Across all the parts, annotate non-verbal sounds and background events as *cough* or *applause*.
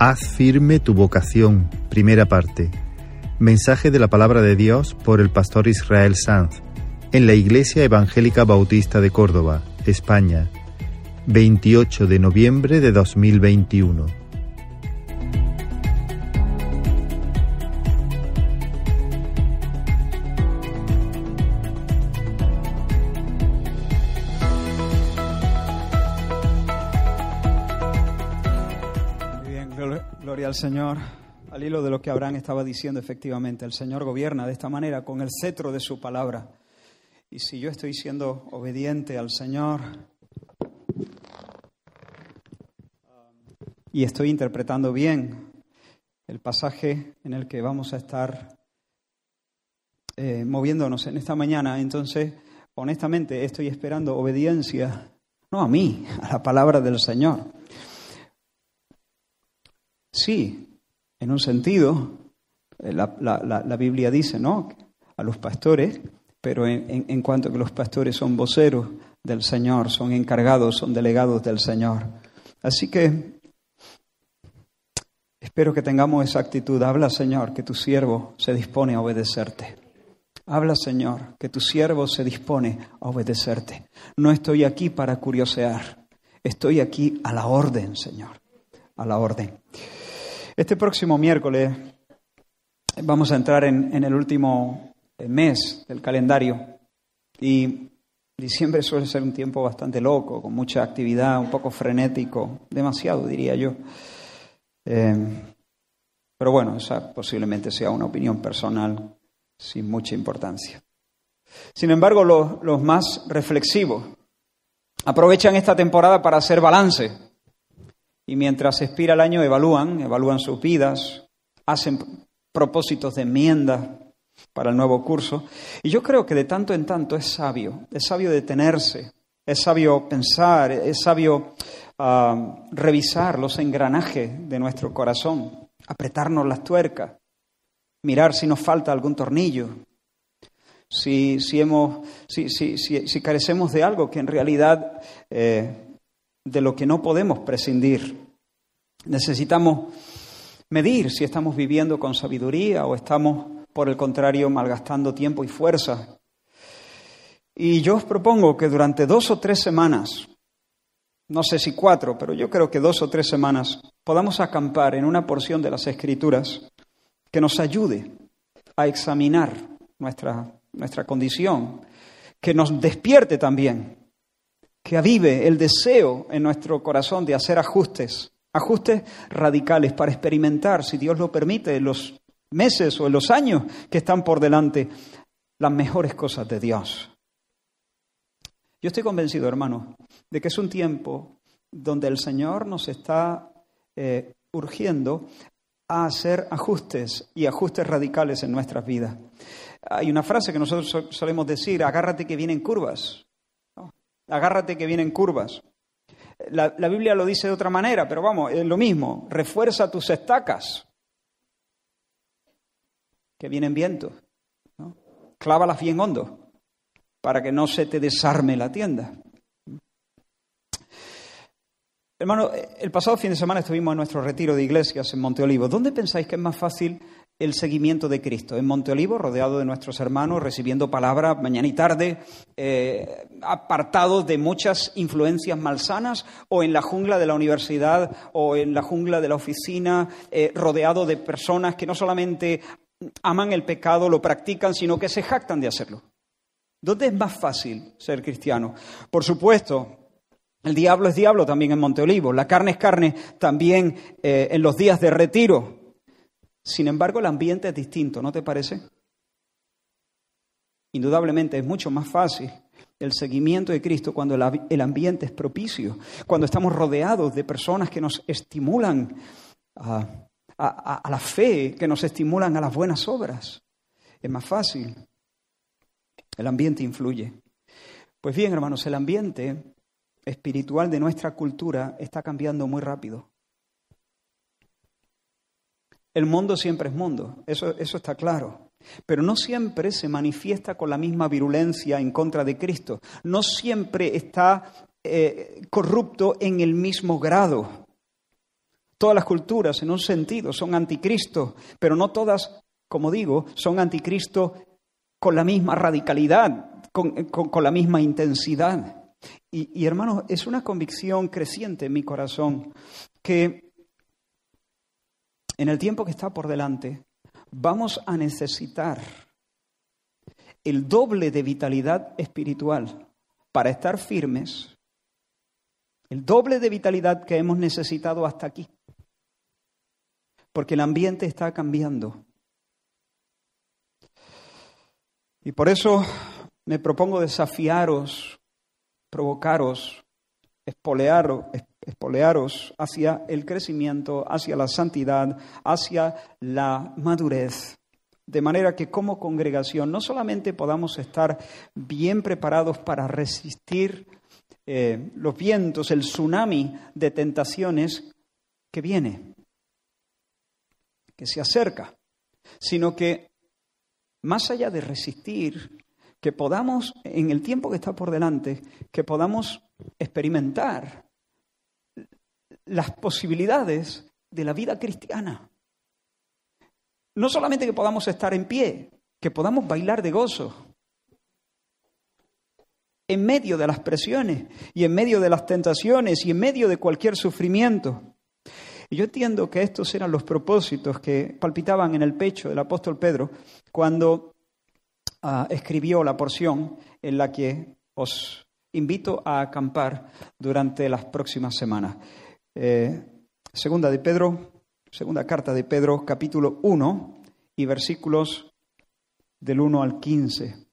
Haz firme tu vocación, primera parte. Mensaje de la palabra de Dios por el pastor Israel Sanz en la Iglesia Evangélica Bautista de Córdoba, España, 28 de noviembre de 2021. Señor. Al hilo de lo que Abraham estaba diciendo, efectivamente, el Señor gobierna de esta manera, con el cetro de su palabra. Y si yo estoy siendo obediente al Señor y estoy interpretando bien el pasaje en el que vamos a estar eh, moviéndonos en esta mañana, entonces, honestamente, estoy esperando obediencia, no a mí, a la palabra del Señor. Sí, en un sentido, eh, la, Biblia dice, ¿no? A los pastores, pero en, cuanto que los pastores son voceros del Señor, son encargados, son delegados del Señor. Así que espero que tengamos esa actitud. Habla, Señor, que tu siervo se dispone a obedecerte. Habla, Señor, que tu siervo se dispone a obedecerte. No estoy aquí para curiosear, estoy aquí a la orden, Señor, a la orden. Este próximo miércoles vamos a entrar en, el último mes del calendario y diciembre suele ser un tiempo bastante loco, con mucha actividad, un poco frenético, demasiado diría yo. Eh, pero bueno, esa posiblemente sea una opinión personal sin mucha importancia. Sin embargo, los más reflexivos aprovechan esta temporada para hacer balance y mientras expira el año evalúan, evalúan sus vidas, hacen propósitos de enmienda para el nuevo curso. Y yo creo que de tanto en tanto es sabio, es sabio detenerse, es sabio pensar, es sabio ah, revisar los engranajes de nuestro corazón, apretarnos las tuercas, mirar si nos falta algún tornillo, si, si, hemos, si, si carecemos de algo que en realidad eh, de lo que no podemos prescindir. Necesitamos medir si estamos viviendo con sabiduría o estamos, por el contrario, malgastando tiempo y fuerza. Y yo os propongo que durante dos o tres semanas, no sé si cuatro, pero yo creo que dos o tres semanas, podamos acampar en una porción de las Escrituras que nos ayude a examinar nuestra, nuestra condición, que nos despierte también que avive el deseo en nuestro corazón de hacer ajustes, ajustes radicales para experimentar, si Dios lo permite, en los meses o en los años que están por delante, las mejores cosas de Dios. Yo estoy convencido, hermano, de que es un tiempo donde el Señor nos está eh, urgiendo a hacer ajustes y ajustes radicales en nuestras vidas. Hay una frase que nosotros solemos decir, agárrate que vienen curvas agárrate que vienen curvas. La, Biblia lo dice de otra manera, pero vamos, es lo mismo, refuerza tus estacas, que vienen vientos, ¿no? clávalas bien hondo, para que no se te desarme la tienda. Hermano, el pasado fin de semana estuvimos en nuestro retiro de iglesias en Monte Olivo. ¿Dónde pensáis que es más fácil el seguimiento de Cristo. En Monte Olivo, rodeado de nuestros hermanos, recibiendo palabra mañana y tarde, eh, apartado de muchas influencias malsanas, o en la jungla de la universidad o en la jungla de la oficina, eh, rodeado de personas que no solamente aman el pecado, lo practican, sino que se jactan de hacerlo. ¿Dónde es más fácil ser cristiano? Por supuesto, el diablo es diablo también en Monte Olivo, la carne es carne también eh, en los días de retiro. Sin embargo, el ambiente es distinto, ¿no te parece? Indudablemente es mucho más fácil el seguimiento de Cristo cuando el ambiente es propicio, cuando estamos rodeados de personas que nos estimulan a, la fe, que nos estimulan a las buenas obras. Es más fácil. El ambiente influye. Pues bien, hermanos, el ambiente espiritual de nuestra cultura está cambiando muy rápido. El mundo siempre es mundo, eso, eso está claro. Pero no siempre se manifiesta con la misma virulencia en contra de Cristo. No siempre está eh, corrupto en el mismo grado. Todas las culturas, en un sentido, son anticristo, pero no todas, como digo, son anticristo con la misma radicalidad, con, la misma intensidad. Y, y hermanos, es una convicción creciente en mi corazón que en el tiempo que está por delante vamos a necesitar el doble de vitalidad espiritual para estar firmes, el doble de vitalidad que hemos necesitado hasta aquí, porque el ambiente está cambiando. Y por eso me propongo desafiaros, provocaros, espolearos, espolearos hacia el crecimiento, hacia la santidad, hacia la madurez. De manera que como congregación no solamente podamos estar bien preparados para resistir eh, los vientos, el tsunami de tentaciones que viene, que se acerca, sino que más allá de resistir, que podamos, en el tiempo que está por delante, que podamos experimentar las posibilidades de la vida cristiana. No solamente que podamos estar en pie, que podamos bailar de gozo en medio de las presiones y en medio de las tentaciones y en medio de cualquier sufrimiento. Y yo entiendo que estos eran los propósitos que palpitaban en el pecho del apóstol Pedro cuando ah, escribió la porción en la que os invito a acampar durante las próximas semanas. Eh, segunda de Pedro, segunda carta de Pedro, capítulo 1 y versículos del 1 al 15.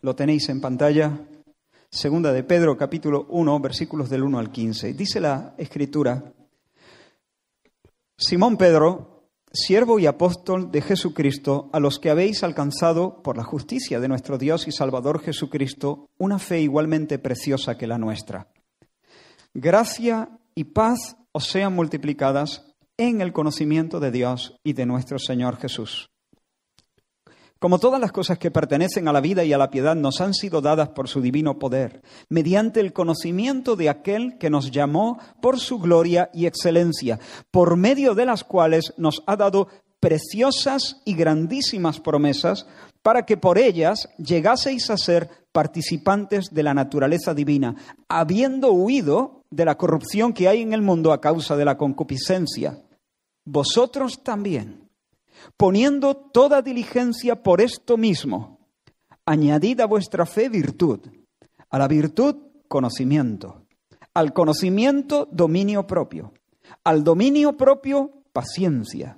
Lo tenéis en pantalla. Segunda de Pedro, capítulo 1, versículos del 1 al 15. Dice la escritura, Simón Pedro, siervo y apóstol de Jesucristo, a los que habéis alcanzado por la justicia de nuestro Dios y Salvador Jesucristo una fe igualmente preciosa que la nuestra Gracia y paz os sean multiplicadas en el conocimiento de Dios y de nuestro Señor Jesús. Como todas las cosas que pertenecen a la vida y a la piedad nos han sido dadas por su divino poder, mediante el conocimiento de aquel que nos llamó por su gloria y excelencia, por medio de las cuales nos ha dado preciosas y grandísimas promesas, para que por ellas llegaseis a ser participantes de la naturaleza divina, habiendo huido de la corrupción que hay en el mundo a causa de la concupiscencia. Vosotros también, poniendo toda diligencia por esto mismo, añadid a vuestra fe virtud, a la virtud conocimiento, al conocimiento dominio propio, al dominio propio paciencia,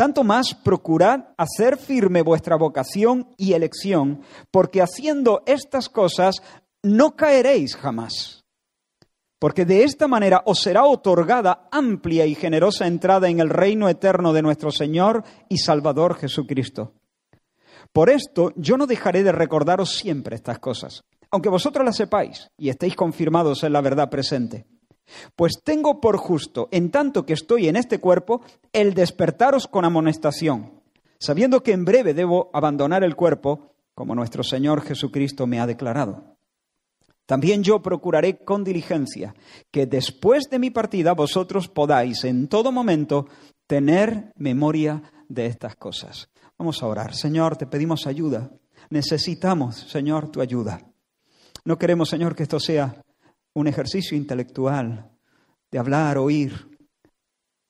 tanto más procurad hacer firme vuestra vocación y elección, porque haciendo estas cosas no caeréis jamás, porque de esta manera os será otorgada amplia y generosa entrada en el reino eterno de nuestro Señor y Salvador Jesucristo. Por esto yo no dejaré de recordaros siempre estas cosas, aunque vosotros las sepáis y estéis confirmados en la verdad presente. Pues tengo por justo, en tanto que estoy en este cuerpo, el despertaros con amonestación, sabiendo que en breve debo abandonar el cuerpo, como nuestro Señor Jesucristo me ha declarado. También yo procuraré con diligencia que después de mi partida vosotros podáis en todo momento tener memoria de estas cosas. Vamos a orar. Señor, te pedimos ayuda. Necesitamos, Señor, tu ayuda. No queremos, Señor, que esto sea un ejercicio intelectual de hablar, oír,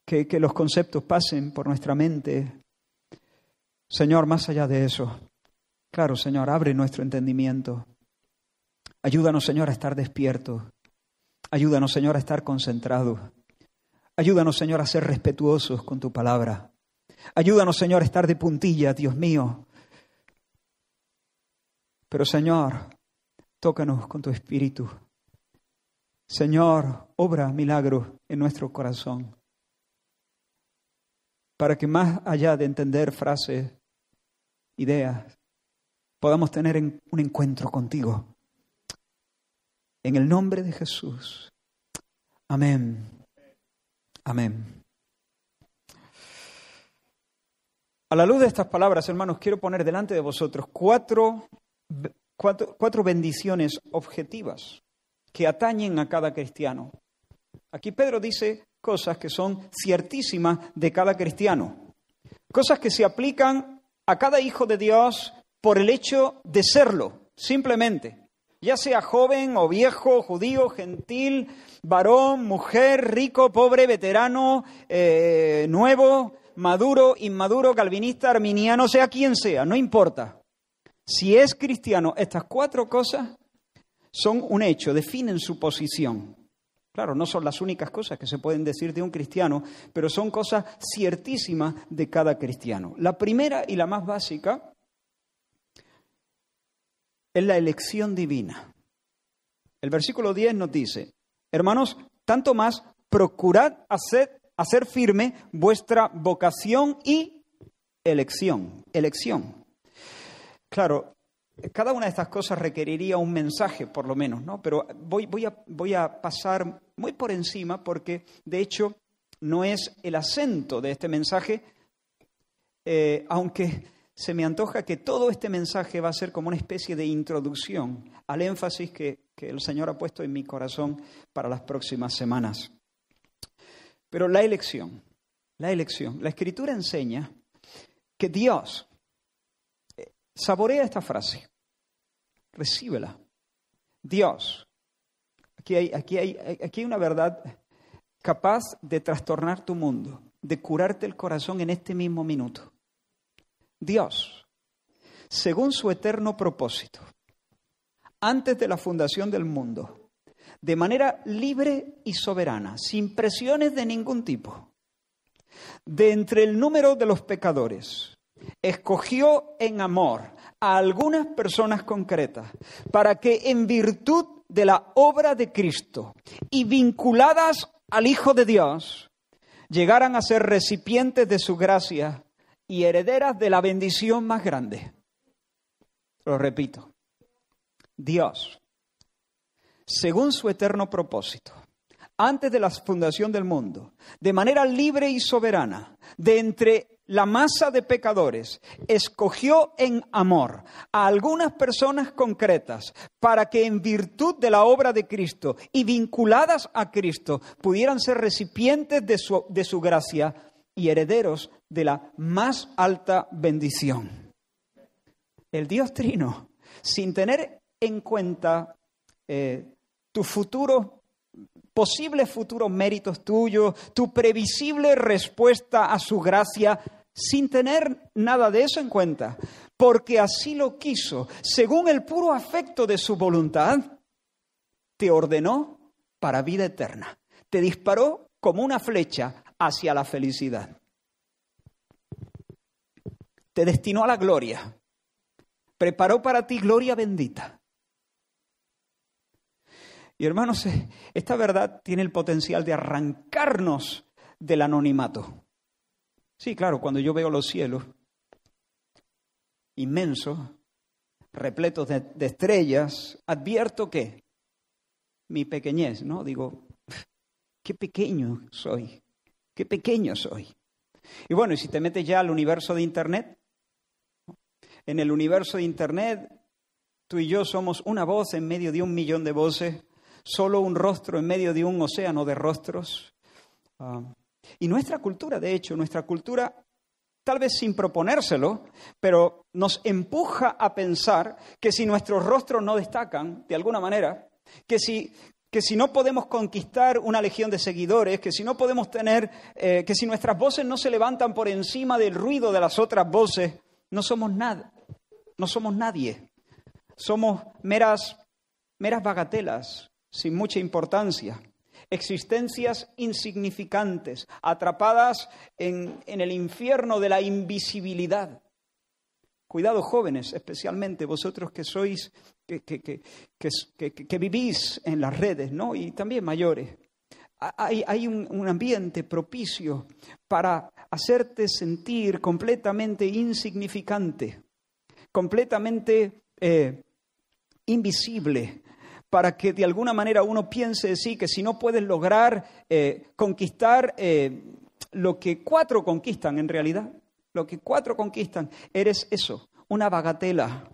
que, que los conceptos pasen por nuestra mente. Señor, más allá de eso, claro, Señor, abre nuestro entendimiento Ayúdanos, Señor, a estar despiertos. Ayúdanos, Señor, a estar concentrados. Ayúdanos, Señor, a ser respetuosos con tu palabra. Ayúdanos, Señor, a estar de puntilla, Dios mío. Pero, Señor, tócanos con tu espíritu. Señor, obra milagros en nuestro corazón, para que más allá de entender frases, ideas, podamos tener un encuentro contigo. En el nombre de Jesús. Amén. Amén. A la luz de estas palabras, hermanos, quiero poner delante de vosotros cuatro, cuatro, bendiciones objetivas que atañen a cada cristiano. Aquí Pedro dice cosas que son ciertísimas de cada cristiano, cosas que se aplican a cada hijo de Dios por el hecho de serlo, simplemente, ya sea joven o viejo, judío, gentil, varón, mujer, rico, pobre, veterano, eh, nuevo, maduro, inmaduro, calvinista, arminiano, sea quien sea, no importa. Si es cristiano, estas cuatro cosas son un hecho, definen su posición. Claro, no son las únicas cosas que se pueden decir de un cristiano, pero son cosas ciertísimas de cada cristiano. La primera y la más básica es la elección divina. El versículo 10 nos dice, hermanos, tanto más procurad hacer hacer firme vuestra vocación y elección. Elección. Claro, cada una de estas cosas requeriría un mensaje, por lo menos, ¿no? Pero voy, a, pasar muy por encima porque, de hecho, no es el acento de este mensaje, eh, aunque se me antoja que todo este mensaje va a ser como una especie de introducción al énfasis que, el Señor ha puesto en mi corazón para las próximas semanas. Pero la elección, la elección, la escritura enseña que Dios saborea esta frase, recíbela. Dios, aquí hay, aquí hay, aquí hay una verdad capaz de trastornar tu mundo, de curarte el corazón en este mismo minuto. Dios, según su eterno propósito, antes de la fundación del mundo, de manera libre y soberana, sin presiones de ningún tipo. De entre el número de los pecadores, escogió en amor a algunas personas concretas para que en virtud de la obra de Cristo y vinculadas al Hijo de Dios, llegaran a ser recipientes de su gracia y herederas de la bendición más grande. Lo repito, Dios según su eterno propósito, antes de la fundación del mundo, de manera libre y soberana, de entre la masa de pecadores, escogió en amor a algunas personas concretas para que en virtud de la obra de Cristo y vinculadas a Cristo pudieran ser recipientes de su, de su gracia y herederos de la más alta bendición. El Dios Trino, sin tener en cuenta eh, tu futuro, posibles futuros méritos tuyos, tu previsible respuesta a su gracia, sin tener nada de eso en cuenta, porque así lo quiso, según el puro afecto de su voluntad, te ordenó para vida eterna, te disparó como una flecha hacia la felicidad, te destinó a la gloria, preparó para ti gloria bendita. Y hermanos, esta verdad tiene el potencial de arrancarnos del anonimato. Sí, claro, cuando yo veo los cielos inmensos, repletos de, estrellas, advierto que mi pequeñez, ¿no? Digo, qué pequeño soy, qué pequeño soy. Y bueno, y si te metes ya al universo de Internet, en el universo de Internet, tú y yo somos una voz en medio de un millón de voces solo un rostro en medio de un océano de rostros. Ah, y nuestra cultura, de hecho, nuestra cultura, tal vez sin proponérselo, pero nos empuja a pensar que si nuestros rostros no destacan, de alguna manera, que si, que si no podemos conquistar una legión de seguidores, que si no podemos tener, eh, que si nuestras voces no se levantan por encima del ruido de las otras voces, no somos nada, no somos nadie, somos meras, meras bagatelas, sin mucha importancia, existencias insignificantes, atrapadas en, el infierno de la invisibilidad. Cuidado jóvenes, especialmente vosotros que sois, que, que, vivís en las redes, ¿no? Y también mayores. Hay, un, ambiente propicio para hacerte sentir completamente insignificante, completamente eh, invisible, para que de alguna manera uno piense de sí que si no puedes lograr eh, conquistar eh, lo que cuatro conquistan en realidad, lo que cuatro conquistan, eres eso, una bagatela.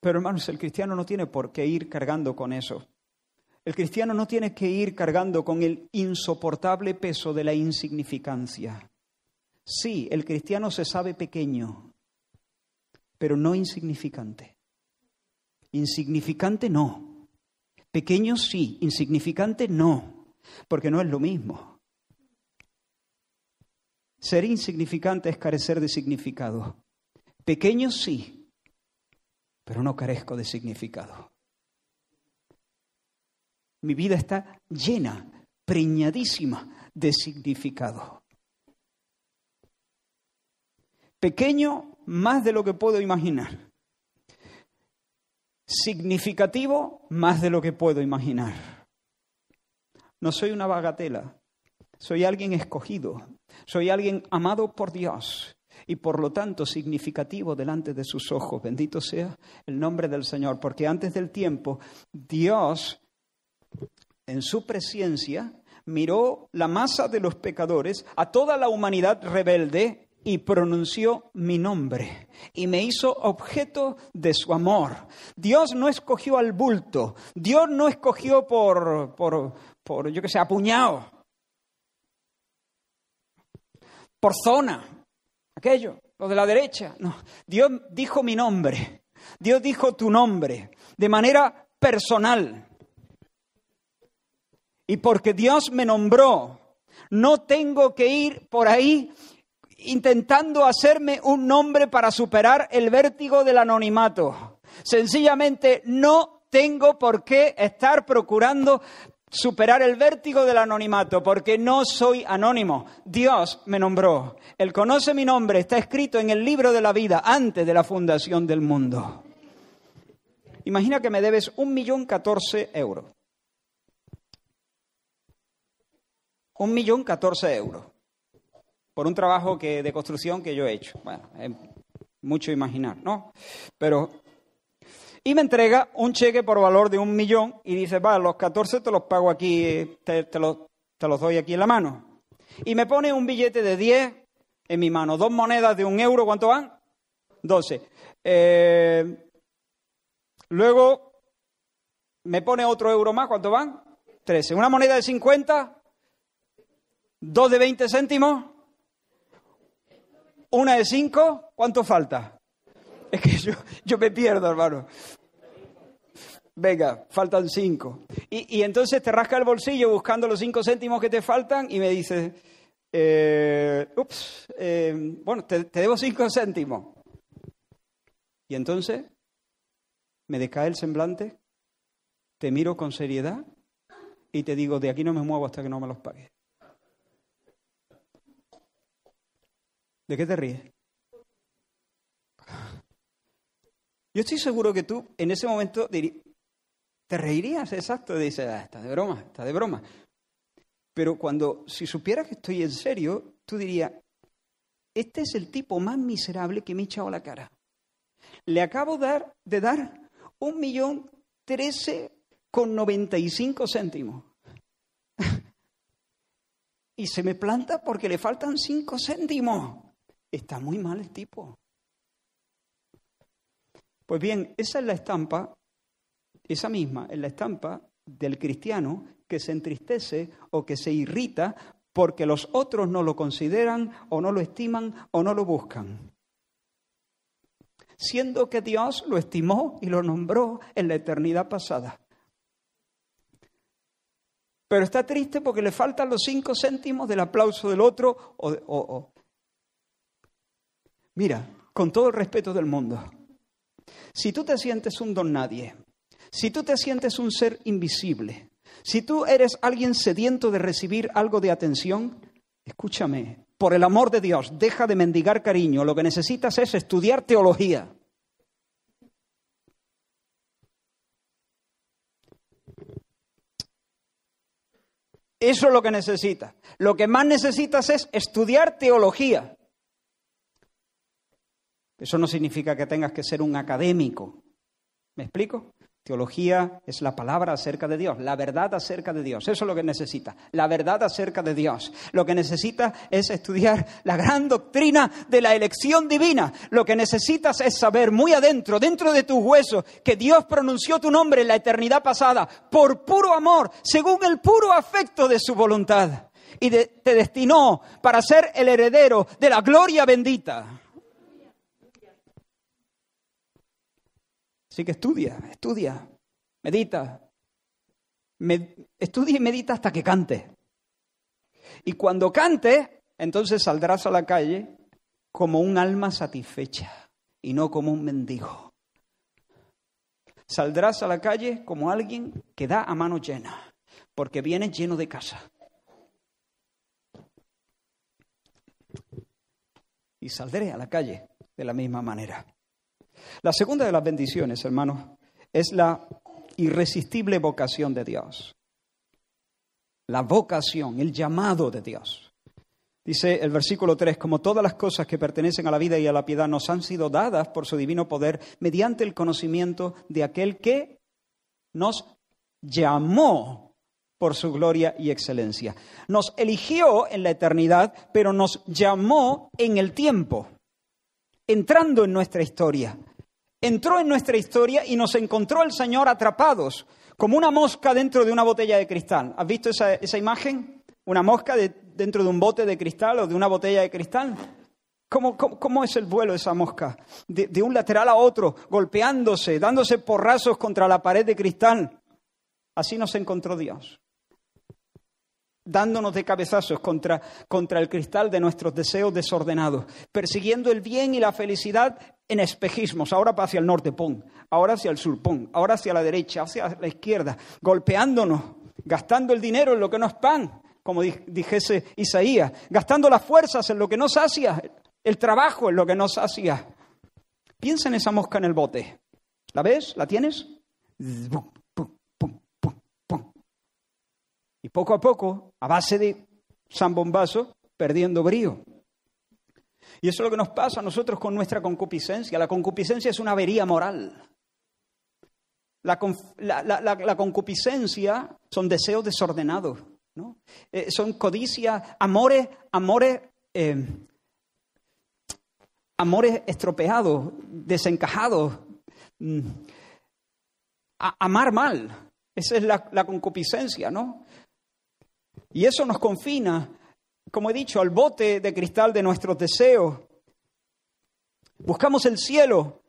Pero hermanos, el cristiano no tiene por qué ir cargando con eso. El cristiano no tiene que ir cargando con el insoportable peso de la insignificancia. Sí, el cristiano se sabe pequeño, pero no insignificante. Insignificante no. Pequeño sí, insignificante no, porque no es lo mismo. Ser insignificante es carecer de significado. Pequeño sí, pero no carezco de significado. Mi vida está llena, preñadísima de significado. Pequeño más de lo que puedo imaginar. Significativo más de lo que puedo imaginar. No soy una bagatela, soy alguien escogido, soy alguien amado por Dios y por lo tanto significativo delante de sus ojos. Bendito sea el nombre del Señor, porque antes del tiempo Dios en su presencia miró la masa de los pecadores, a toda la humanidad rebelde y pronunció mi nombre y me hizo objeto de su amor. Dios no escogió al bulto, Dios no escogió por, por, por yo que sé, apuñado, por zona, aquello, lo de la derecha. No, Dios dijo mi nombre, Dios dijo tu nombre, de manera personal. Y porque Dios me nombró, no tengo que ir por ahí intentando hacerme un nombre para superar el vértigo del anonimato. Sencillamente no tengo por qué estar procurando superar el vértigo del anonimato, porque no soy anónimo. Dios me nombró. Él conoce mi nombre, está escrito en el libro de la vida antes de la fundación del mundo. Imagina que me debes un millón catorce euros. Un millón catorce euros por un trabajo que, de construcción que yo he hecho. Bueno, es mucho imaginar, ¿no? Pero, y me entrega un cheque por valor de un millón y dice, va, los 14 te los pago aquí, te, los, te los doy aquí en la mano. Y me pone un billete de 10 en mi mano, dos monedas de un euro, ¿cuánto van? 12. Eh, luego me pone otro euro más, ¿cuánto van? 13. Una moneda de 50, dos de 20 céntimos, una de cinco, ¿cuánto falta? Es que yo, yo me pierdo, hermano. Venga, faltan cinco. Y, entonces te rasca el bolsillo buscando los cinco céntimos que te faltan y me dice, eh, ups, eh, bueno, te, te debo cinco céntimos. Y entonces me decae el semblante, te miro con seriedad y te digo, de aquí no me muevo hasta que no me los pagues. ¿De qué te ríes? Yo estoy seguro que tú en ese momento te reirías, exacto, dices, ah, está de broma, está de broma. Pero cuando, si supieras que estoy en serio, tú dirías, este es el tipo más miserable que me ha echado la cara. Le acabo de dar un millón trece con noventa y cinco céntimos. *laughs* y se me planta porque le faltan cinco céntimos. Está muy mal el tipo. Pues bien, esa es la estampa, esa misma es la estampa del cristiano que se entristece o que se irrita porque los otros no lo consideran o no lo estiman o no lo buscan. Siendo que Dios lo estimó y lo nombró en la eternidad pasada. Pero está triste porque le faltan los cinco céntimos del aplauso del otro o, Mira, con todo el respeto del mundo, si tú te sientes un don nadie, si tú te sientes un ser invisible, si tú eres alguien sediento de recibir algo de atención, escúchame, por el amor de Dios, deja de mendigar cariño, lo que necesitas es estudiar teología. Eso es lo que necesitas. Lo que más necesitas es estudiar teología. Eso no significa que tengas que ser un académico. ¿Me explico? Teología es la palabra acerca de Dios, la verdad acerca de Dios. Eso es lo que necesita, la verdad acerca de Dios. Lo que necesita es estudiar la gran doctrina de la elección divina. Lo que necesitas es saber muy adentro, dentro de tus huesos, que Dios pronunció tu nombre en la eternidad pasada por puro amor, según el puro afecto de su voluntad. Y te destinó para ser el heredero de la gloria bendita. Así que estudia, estudia, medita. estudia y medita hasta que cante. Y cuando cante, entonces saldrás a la calle como un alma satisfecha y no como un mendigo. Saldrás a la calle como alguien que da a mano llena, porque viene lleno de casa. Y saldré a la calle de la misma manera. La segunda de las bendiciones, hermanos, es la irresistible vocación de Dios. La vocación, el llamado de Dios. Dice el versículo 3, como todas las cosas que pertenecen a la vida y a la piedad nos han sido dadas por su divino poder mediante el conocimiento de aquel que nos llamó por su gloria y excelencia. Nos eligió en la eternidad, pero nos llamó en el tiempo, entrando en nuestra historia entró en nuestra historia y nos encontró el Señor atrapados, como una mosca dentro de una botella de cristal. ¿Has visto esa, imagen? Una mosca dentro de un bote de cristal o de una botella de cristal. ¿Cómo, es el vuelo de esa mosca? De, de, un lateral a otro, golpeándose, dándose porrazos contra la pared de cristal. Así nos encontró Dios dándonos de cabezazos contra, contra el cristal de nuestros deseos desordenados, persiguiendo el bien y la felicidad en espejismos, ahora hacia el norte, pum, ahora hacia el sur, pum, ahora hacia la derecha, hacia la izquierda, golpeándonos, gastando el dinero en lo que no es pan, como dijese Isaías, gastando las fuerzas en lo que no sacia, el trabajo en lo que no sacia. Piensa en esa mosca en el bote. ¿La ves? ¿La tienes? Y poco a poco, a base de zambombazo, perdiendo brío. Y eso es lo que nos pasa a nosotros con nuestra concupiscencia. La concupiscencia es una avería moral. La, concupiscencia son deseos desordenados, ¿no? Eh, son codicias, amores, amores, eh, amores estropeados, desencajados, mm, amar mal. Esa es la concupiscencia, ¿no? Y eso nos confina, como he dicho, al bote de cristal de nuestros deseos. Buscamos el cielo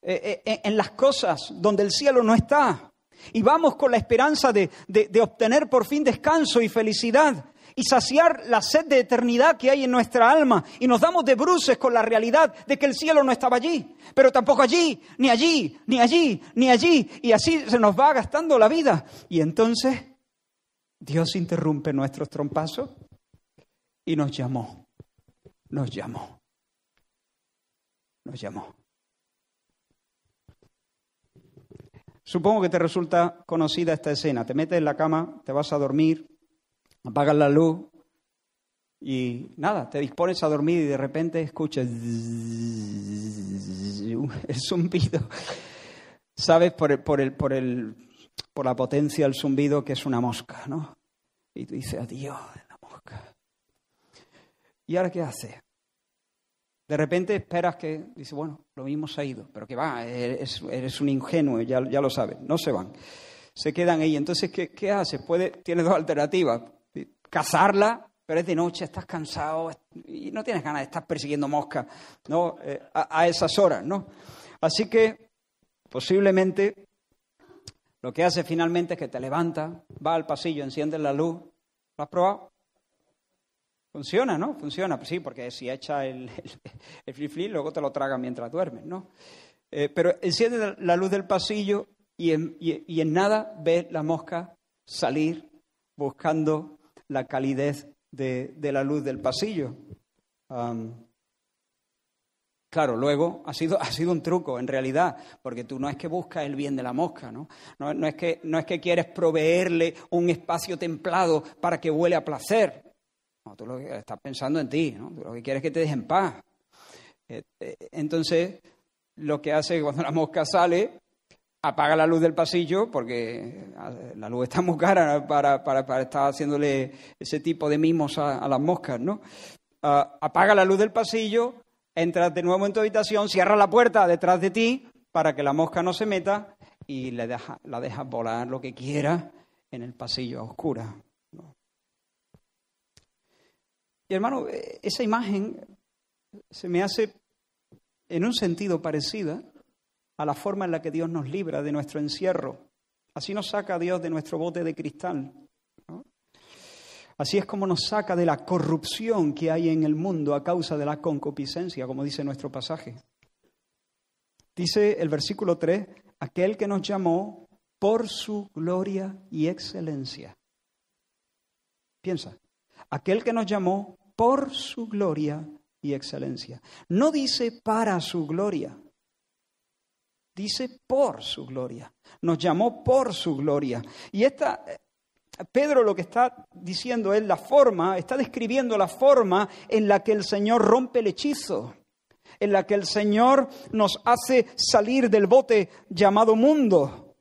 eh, eh, en las cosas donde el cielo no está. Y vamos con la esperanza de, de, obtener por fin descanso y felicidad y saciar la sed de eternidad que hay en nuestra alma. Y nos damos de bruces con la realidad de que el cielo no estaba allí, pero tampoco allí, ni allí, ni allí, ni allí. Y así se nos va gastando la vida. Y entonces Dios interrumpe nuestros trompazos y nos llamó, nos llamó, nos llamó. Supongo que te resulta conocida esta escena. Te metes en la cama, te vas a dormir, apagas la luz y nada, te dispones a dormir y de repente escuchas *laughs* el zumbido. Sabes por el, por el, por el por la potencia del zumbido que es una mosca, ¿no? Y tú dices, adiós, la mosca. ¿Y ahora qué hace? De repente esperas que, dice, bueno, lo mismo se ha ido, pero que va, eres, un ingenuo, ya, ya, lo sabes, no se van. Se quedan ahí. Entonces, ¿qué, qué haces? Puede, tienes dos alternativas. Cazarla, pero es de noche, estás cansado y no tienes ganas de estar persiguiendo moscas ¿no? Eh, a esas horas, ¿no? Así que posiblemente lo que hace finalmente es que te levanta, va al pasillo, enciende la luz. ¿Lo has probado? Funciona, ¿no? Funciona, sí, porque si echa el, *laughs* el, el luego te lo traga mientras duermes, ¿no? Eh, pero enciende la luz del pasillo y en, y en nada ves la mosca salir buscando la calidez de, la luz del pasillo. Claro, luego ha sido, *laughs* ha sido un truco, en realidad, porque tú no es que buscas el bien de la mosca, ¿no? No, es que, no es que quieres proveerle un espacio templado para que huele a placer. No, tú lo que estás pensando en ti, ¿no? Tú lo que quieres es que te dejen paz. Eh, eh, entonces, lo que hace cuando la mosca sale, apaga la luz del pasillo, porque la luz está muy cara para, para, estar haciéndole ese tipo de mimos a, las moscas, ¿no? Ah, apaga la luz del pasillo entras de nuevo en tu habitación, cierras la puerta detrás de ti para que la mosca no se meta y le deja, la dejas volar lo que quiera en el pasillo a oscura. Y hermano, esa imagen se me hace en un sentido parecida a la forma en la que Dios nos libra de nuestro encierro. Así nos saca Dios de nuestro bote de cristal. Así es como nos saca de la corrupción que hay en el mundo a causa de la concupiscencia, como dice nuestro pasaje. Dice el versículo 3, aquel que nos llamó por su gloria y excelencia. Piensa, aquel que nos llamó por su gloria y excelencia. No dice para su gloria, dice por su gloria. Nos llamó por su gloria. Y esta Pedro lo que está diciendo es la forma, está describiendo la forma en la que el Señor rompe el hechizo, en la que el Señor nos hace salir del bote llamado mundo,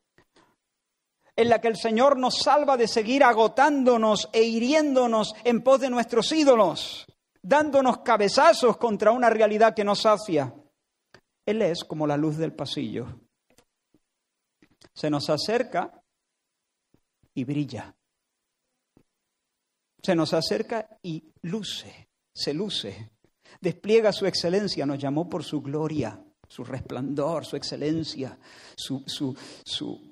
en la que el Señor nos salva de seguir agotándonos e hiriéndonos en pos de nuestros ídolos, dándonos cabezazos contra una realidad que nos sacia. Él es como la luz del pasillo. Se nos acerca y brilla se nos acerca y luce, se luce, despliega su excelencia, nos llamó por su gloria, su resplandor, su excelencia, su, su, su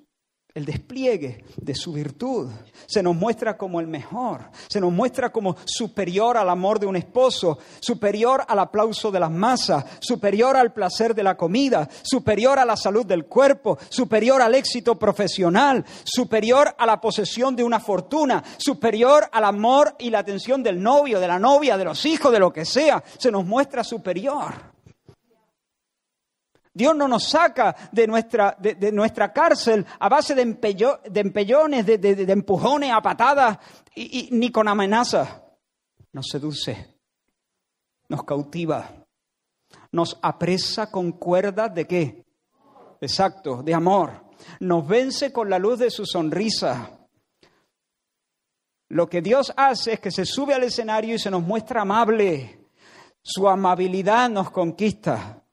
el despliegue de su virtud. Se nos muestra como el mejor, se nos muestra como superior al amor de un esposo, superior al aplauso de las masas, superior al placer de la comida, superior a la salud del cuerpo, superior al éxito profesional, superior a la posesión de una fortuna, superior al amor y la atención del novio, de la novia, de los hijos, de lo que sea. Se nos muestra superior. Dios no nos saca de nuestra, de, nuestra cárcel a base de, de empellones, de, empujones, a patadas, y, ni con amenazas. Nos seduce, nos cautiva, nos apresa con cuerdas de qué? Exacto, de amor. Nos vence con la luz de su sonrisa. Lo que Dios hace es que se sube al escenario y se nos muestra amable. Su amabilidad nos conquista.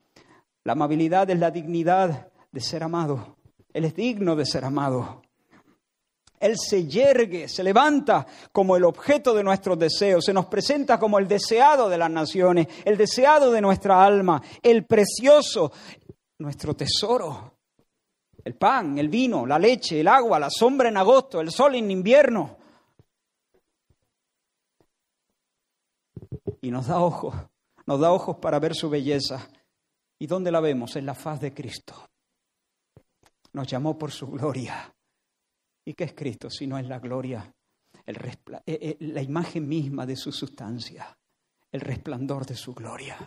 La amabilidad es la dignidad de ser amado. Él es digno de ser amado. Él se yergue, se levanta como el objeto de nuestros deseos, se nos presenta como el deseado de las naciones, el deseado de nuestra alma, el precioso, nuestro tesoro. El pan, el vino, la leche, el agua, la sombra en agosto, el sol en invierno. Y nos da ojos, nos da ojos para ver su belleza. ¿Y dónde la vemos? En la faz de Cristo. Nos llamó por su gloria. ¿Y qué es Cristo si no es la gloria? El eh, eh, la imagen misma de su sustancia, el resplandor de su gloria.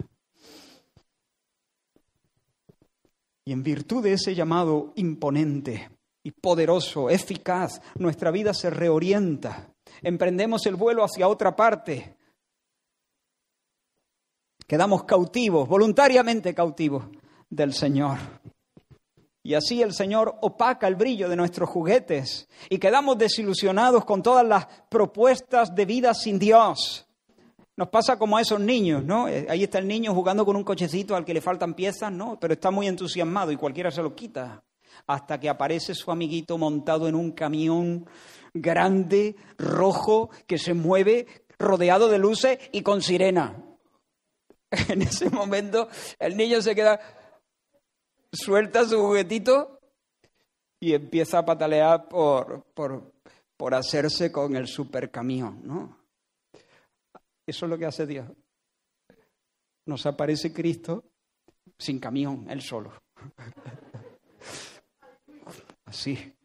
Y en virtud de ese llamado imponente y poderoso, eficaz, nuestra vida se reorienta. Emprendemos el vuelo hacia otra parte, Quedamos cautivos, voluntariamente cautivos del Señor. Y así el Señor opaca el brillo de nuestros juguetes y quedamos desilusionados con todas las propuestas de vida sin Dios. Nos pasa como a esos niños, ¿no? Eh, ahí está el niño jugando con un cochecito al que le faltan piezas, ¿no? Pero está muy entusiasmado y cualquiera se lo quita. Hasta que aparece su amiguito montado en un camión grande, rojo, que se mueve, rodeado de luces y con sirena. *laughs* En ese momento el niño se queda, suelta su juguetito y empieza a patalear por, por, por hacerse con el supercamión, ¿no? Eso es lo que hace Dios. Nos aparece Cristo sin camión, él solo. *laughs* Así.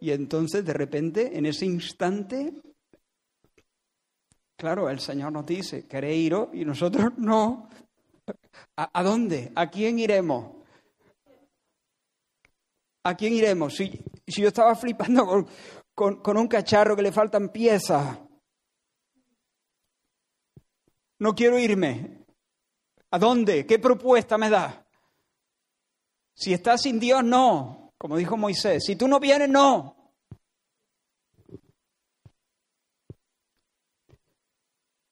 Y entonces, de repente, en ese instante, Claro, el Señor nos dice, ¿queréis iros? Y nosotros *laughs* no. ¿A, dónde? ¿A quién iremos? ¿A quién iremos? Si, yo estaba flipando con, con un cacharro que le faltan piezas. No quiero irme. ¿A dónde? ¿Qué propuesta me da? Si estás sin Dios, no. Como dijo Moisés, si tú no vienes, no.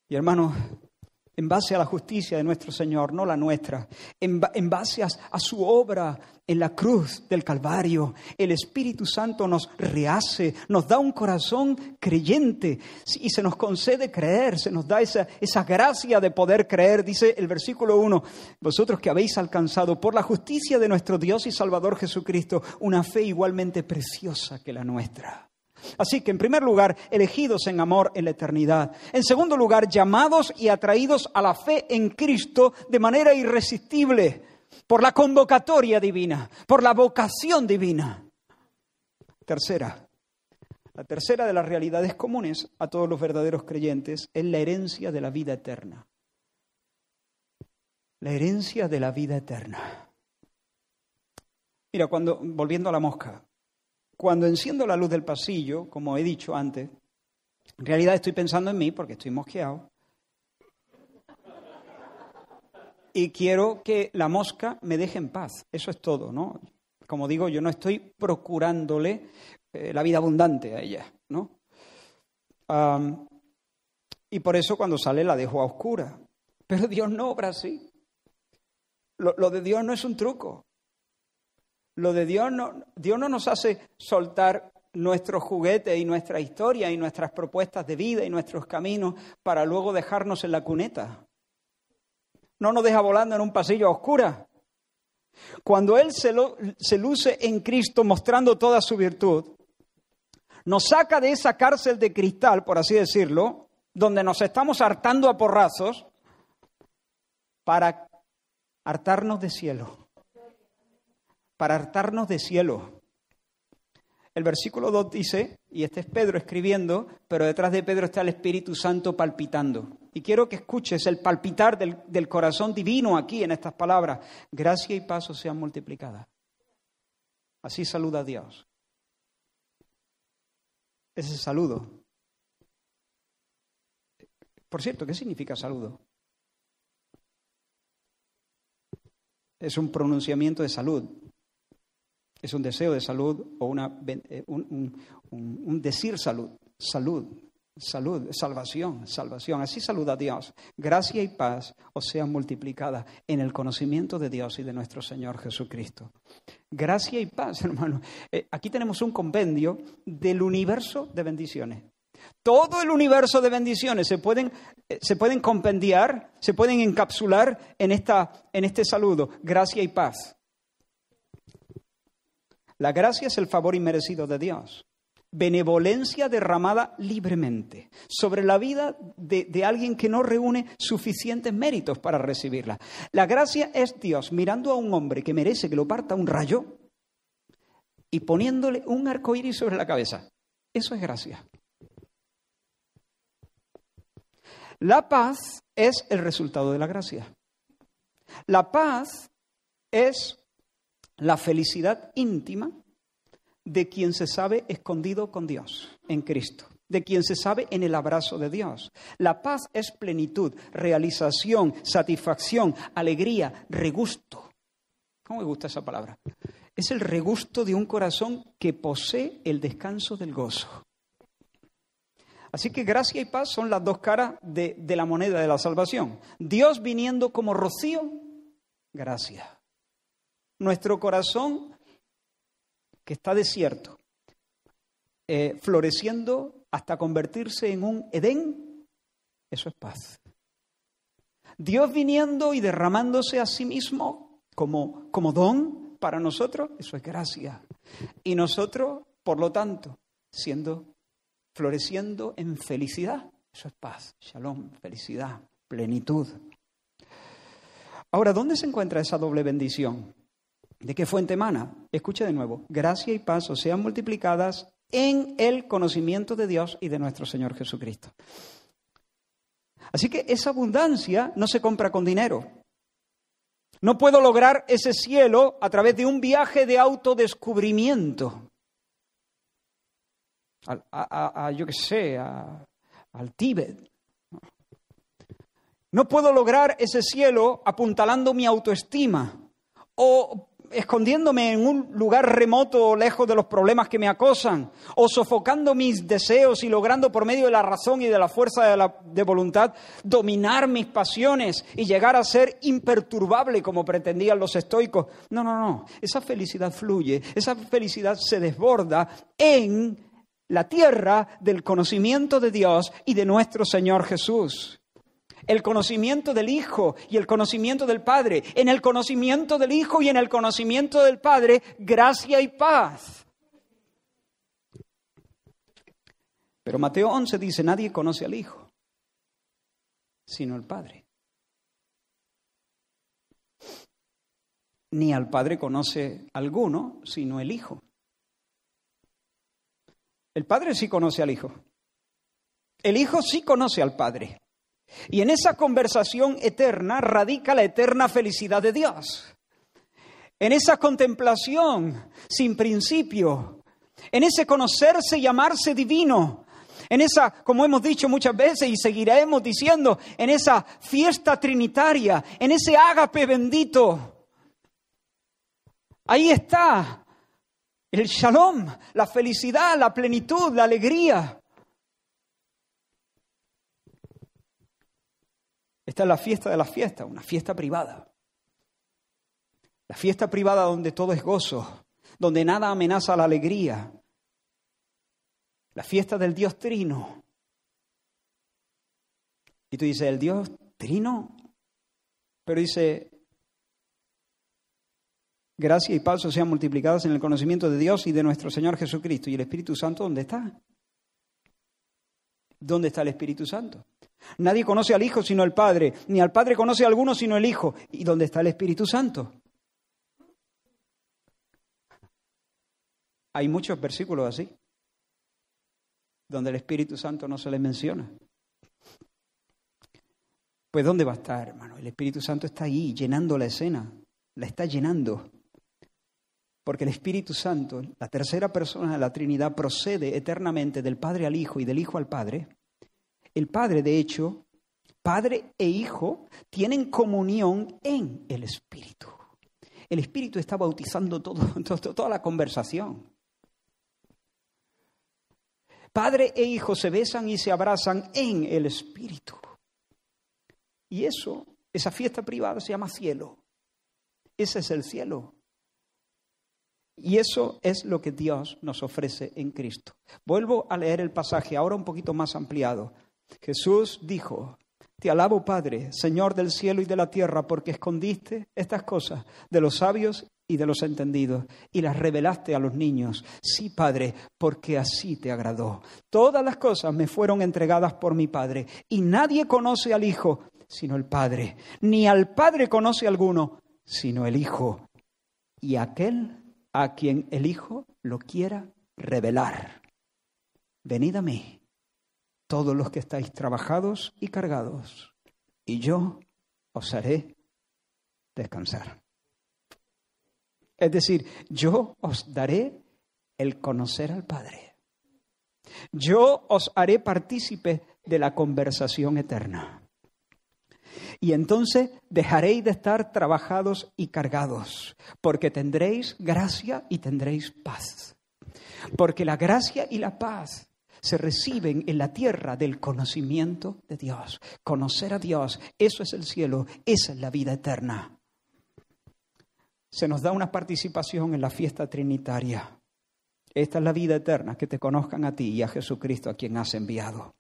Y hermanos, en base a la justicia de nuestro Señor, no la nuestra, en, base a, a, su obra en la cruz del Calvario, el Espíritu Santo nos rehace, nos da un corazón creyente y se nos concede creer, se nos da esa, esa gracia de poder creer, dice el versículo 1, vosotros que habéis alcanzado por la justicia de nuestro Dios y Salvador Jesucristo una fe igualmente preciosa que la nuestra. Así que, en primer lugar, elegidos en amor en la eternidad. En segundo lugar, llamados y atraídos a la fe en Cristo de manera irresistible por la convocatoria divina, por la vocación divina. Tercera, la tercera de las realidades comunes a todos los verdaderos creyentes es la herencia de la vida eterna. La herencia de la vida eterna. Mira, cuando, volviendo a la mosca, cuando enciendo la luz del pasillo, como he dicho antes, en realidad estoy pensando en mí porque estoy mosqueado. Y quiero que la mosca me deje en paz. Eso es todo, ¿no? Como digo, yo no estoy procurándole eh, la vida abundante a ella, ¿no? y por eso cuando sale la dejo a oscura. Pero Dios no obra así. lo de Dios no es un truco. Lo de Dios no, Dios no nos hace soltar nuestros juguetes y nuestra historia y nuestras propuestas de vida y nuestros caminos para luego dejarnos en la cuneta. No nos deja volando en un pasillo a oscura. Cuando Él se, se luce en Cristo mostrando toda su virtud, nos saca de esa cárcel de cristal, por así decirlo, donde nos estamos hartando a porrazos, para hartarnos de cielo para hartarnos de cielo. El versículo 2 dice, y este es Pedro escribiendo, pero detrás de Pedro está el Espíritu Santo palpitando. Y quiero que escuches el palpitar del, del corazón divino aquí en estas palabras. Gracia y paso sean multiplicadas. Así saluda a Dios. Ese saludo. Por cierto, ¿qué significa saludo? Es un pronunciamiento de salud, es un deseo de salud o una, eh, un, decir salud, salud, salud, salvación, salvación. Así saluda Dios. Gracia y paz os sean multiplicadas en el conocimiento de Dios y de nuestro Señor Jesucristo. Gracia y paz, *laughs* hermano. Eh, aquí tenemos un compendio del universo de bendiciones. Todo el universo de bendiciones se pueden, eh, se pueden compendiar, se pueden encapsular en, esta, en este saludo. Gracia y paz. La gracia es el favor inmerecido de Dios. Benevolencia derramada libremente sobre la vida de, alguien que no reúne suficientes méritos para recibirla. La gracia es Dios mirando a un hombre que merece que lo parta un rayo y poniéndole un arco iris sobre la cabeza. Eso es gracia. La paz es el resultado de la gracia. La paz es la felicidad íntima de quien se sabe escondido con Dios en Cristo, de quien se sabe en el abrazo de Dios. La paz es plenitud, realización, satisfacción, alegría, regusto. ¿Cómo me gusta esa palabra? Es el regusto de un corazón que posee el descanso del gozo. Así que gracia y paz son las dos caras de, de la moneda de la salvación. Dios viniendo como rocío, gracia nuestro corazón que está desierto, eh, floreciendo hasta convertirse en un Edén, eso es paz. Dios viniendo y derramándose a sí mismo como, como don para nosotros, eso es gracia. Y nosotros, por lo tanto, siendo, floreciendo en felicidad, eso es paz, shalom, felicidad, plenitud. Ahora, ¿dónde se encuentra esa doble bendición? ¿De qué fuente emana? Escuche de nuevo. Gracia y paz sean multiplicadas en el conocimiento de Dios y de nuestro Señor Jesucristo. Así que esa abundancia no se compra con dinero. No puedo lograr ese cielo a través de un viaje de autodescubrimiento. A, yo qué sé, al Tíbet. No puedo lograr ese cielo apuntalando mi autoestima o escondiéndome en un lugar remoto, lejos de los problemas que me acosan, o sofocando mis deseos y logrando por medio de la razón y de la fuerza de, la, de voluntad dominar mis pasiones y llegar a ser imperturbable como pretendían los estoicos. No, no, no. Esa felicidad fluye, esa felicidad se desborda en la tierra del conocimiento de Dios y de nuestro Señor Jesús el conocimiento del Hijo y el conocimiento del Padre. En el conocimiento del Hijo y en el conocimiento del Padre, gracia y paz. Pero Mateo 11 dice, nadie conoce al Hijo, sino el Padre. Ni al Padre conoce alguno, sino el Hijo. El Padre sí conoce al Hijo. El Hijo sí conoce al Padre. Y en esa conversación eterna radica la eterna felicidad de Dios. En esa contemplación sin principio, en ese conocerse y amarse divino, en esa, como hemos dicho muchas veces y seguiremos diciendo, en esa fiesta trinitaria, en ese ágape bendito. Ahí está el shalom, la felicidad, la plenitud, la alegría. Esta es la fiesta de la fiesta, una fiesta privada. La fiesta privada donde todo es gozo, donde nada amenaza la alegría. La fiesta del Dios Trino. Y tú dices, ¿el Dios Trino? Pero dice, gracia y paz sean multiplicadas en el conocimiento de Dios y de nuestro Señor Jesucristo. ¿Y el Espíritu Santo dónde está? ¿Dónde está el Espíritu Santo? Nadie conoce al Hijo sino el Padre, ni al Padre conoce a alguno sino el Hijo. ¿Y dónde está el Espíritu Santo? Hay muchos versículos así, donde el Espíritu Santo no se le menciona. Pues ¿dónde va a estar, hermano? El Espíritu Santo está ahí, llenando la escena, la está llenando. Porque el Espíritu Santo, la tercera persona de la Trinidad, procede eternamente del Padre al Hijo y del Hijo al Padre. El Padre, de hecho, Padre e Hijo tienen comunión en el Espíritu. El Espíritu está bautizando todo, *laughs* toda la conversación. Padre e Hijo se besan y se abrazan en el Espíritu. Y eso, esa fiesta privada se llama cielo. Ese es el cielo. Y eso es lo que Dios nos ofrece en Cristo. Vuelvo a leer el pasaje, ahora un poquito más ampliado. Jesús dijo, te alabo Padre, Señor del cielo y de la tierra, porque escondiste estas cosas de los sabios y de los entendidos y las revelaste a los niños. Sí, Padre, porque así te agradó. Todas las cosas me fueron entregadas por mi Padre y nadie conoce al Hijo sino el Padre, ni al Padre conoce alguno sino el Hijo y aquel a quien el Hijo lo quiera revelar. Venid a mí todos los que estáis trabajados y cargados, y yo os haré descansar. Es decir, yo os daré el conocer al Padre. Yo os haré partícipe de la conversación eterna. Y entonces dejaréis de estar trabajados y cargados, porque tendréis gracia y tendréis paz. Porque la gracia y la paz se reciben en la tierra del conocimiento de Dios. Conocer a Dios, eso es el cielo, esa es la vida eterna. Se nos da una participación en la fiesta trinitaria. Esta es la vida eterna, que te conozcan a ti y a Jesucristo a quien has enviado.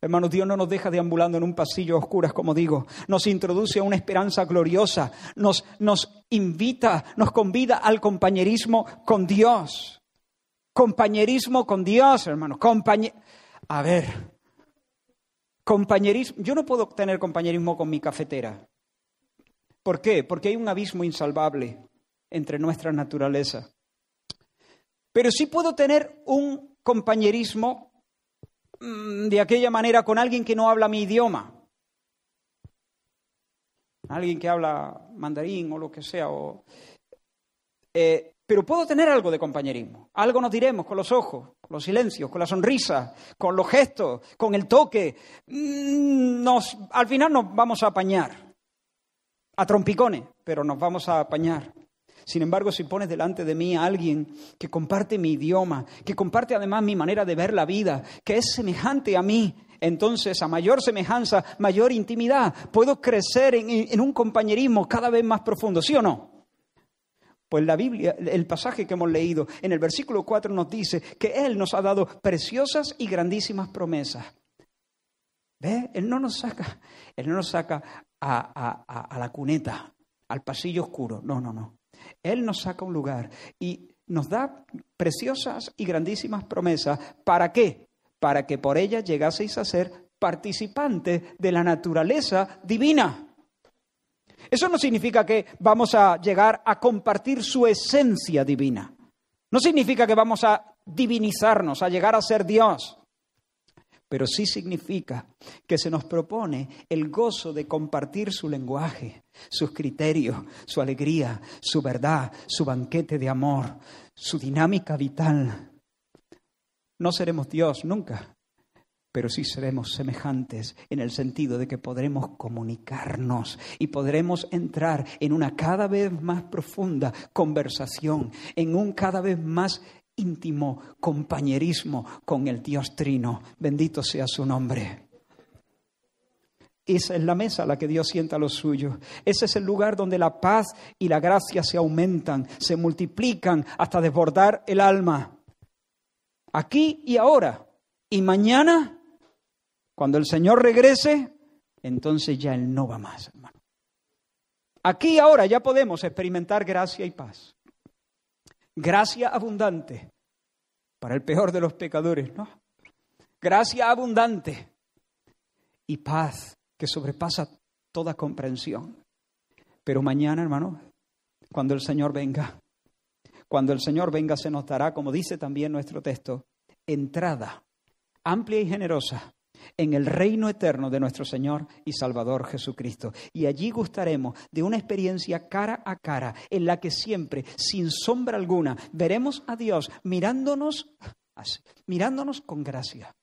Hermanos, Dios no nos deja deambulando en un pasillo oscuras, como digo. Nos introduce a una esperanza gloriosa. Nos, nos invita, nos convida al compañerismo con Dios. Compañerismo con Dios, hermano. A ver, compañerismo. Yo no puedo tener compañerismo con mi cafetera. ¿Por qué? Porque hay un abismo insalvable entre nuestra naturaleza. Pero sí puedo tener un compañerismo mm, de aquella manera con alguien que no habla mi idioma. alguien que habla mandarín o lo que sea. Eh, pero puedo tener algo de compañerismo. Algo nos diremos con los ojos, con los silencios, con la sonrisa, con los gestos, con el toque. Mm, nos, al final nos vamos a apañar. A trompicones, pero nos vamos a apañar. Sin embargo, si pones delante de mí a alguien que comparte mi idioma, que comparte además mi manera de ver la vida, que es semejante a mí, entonces a mayor semejanza, mayor intimidad, puedo crecer en, un compañerismo cada vez más profundo, ¿sí o no? Pues la Biblia, el pasaje que hemos leído en el versículo 4 nos dice que Él nos ha dado preciosas y grandísimas promesas. ¿Ve? Él no nos saca, Él no nos saca a la cuneta, al pasillo oscuro. No, no, no. Él nos saca un lugar y nos da preciosas y grandísimas promesas. ¿Para qué? Para que por ellas llegaseis a ser participantes de la naturaleza divina. Eso no significa que vamos a llegar a compartir su esencia divina. No significa que vamos a divinizarnos, a llegar a ser Dios pero sí significa que se nos propone el gozo de compartir su lenguaje, sus criterios, su alegría, su verdad, su banquete de amor, su dinámica vital. No seremos Dios nunca, pero sí seremos semejantes en el sentido de que podremos comunicarnos y podremos entrar en una cada vez más profunda conversación, en un cada vez más íntimo compañerismo con el Dios Trino. Bendito sea su nombre. Esa es la mesa a la que Dios sienta a los suyos. Ese es el lugar donde la paz y la gracia se aumentan, se multiplican hasta desbordar el alma. Aquí y ahora. Y mañana, cuando el Señor regrese, entonces ya Él no va más, hermano. Aquí ahora ya podemos experimentar gracia y paz gracia abundante para el peor de los pecadores, ¿no? Gracia abundante y paz que sobrepasa toda comprensión. Pero mañana, hermano, cuando el Señor venga, cuando el Señor venga se nos dará, como dice también nuestro texto, entrada amplia y generosa en el reino eterno de nuestro Señor y Salvador Jesucristo. Y allí gustaremos de una experiencia cara a cara en la que siempre, sin sombra alguna, veremos a Dios mirándonos, mirándonos con gracia.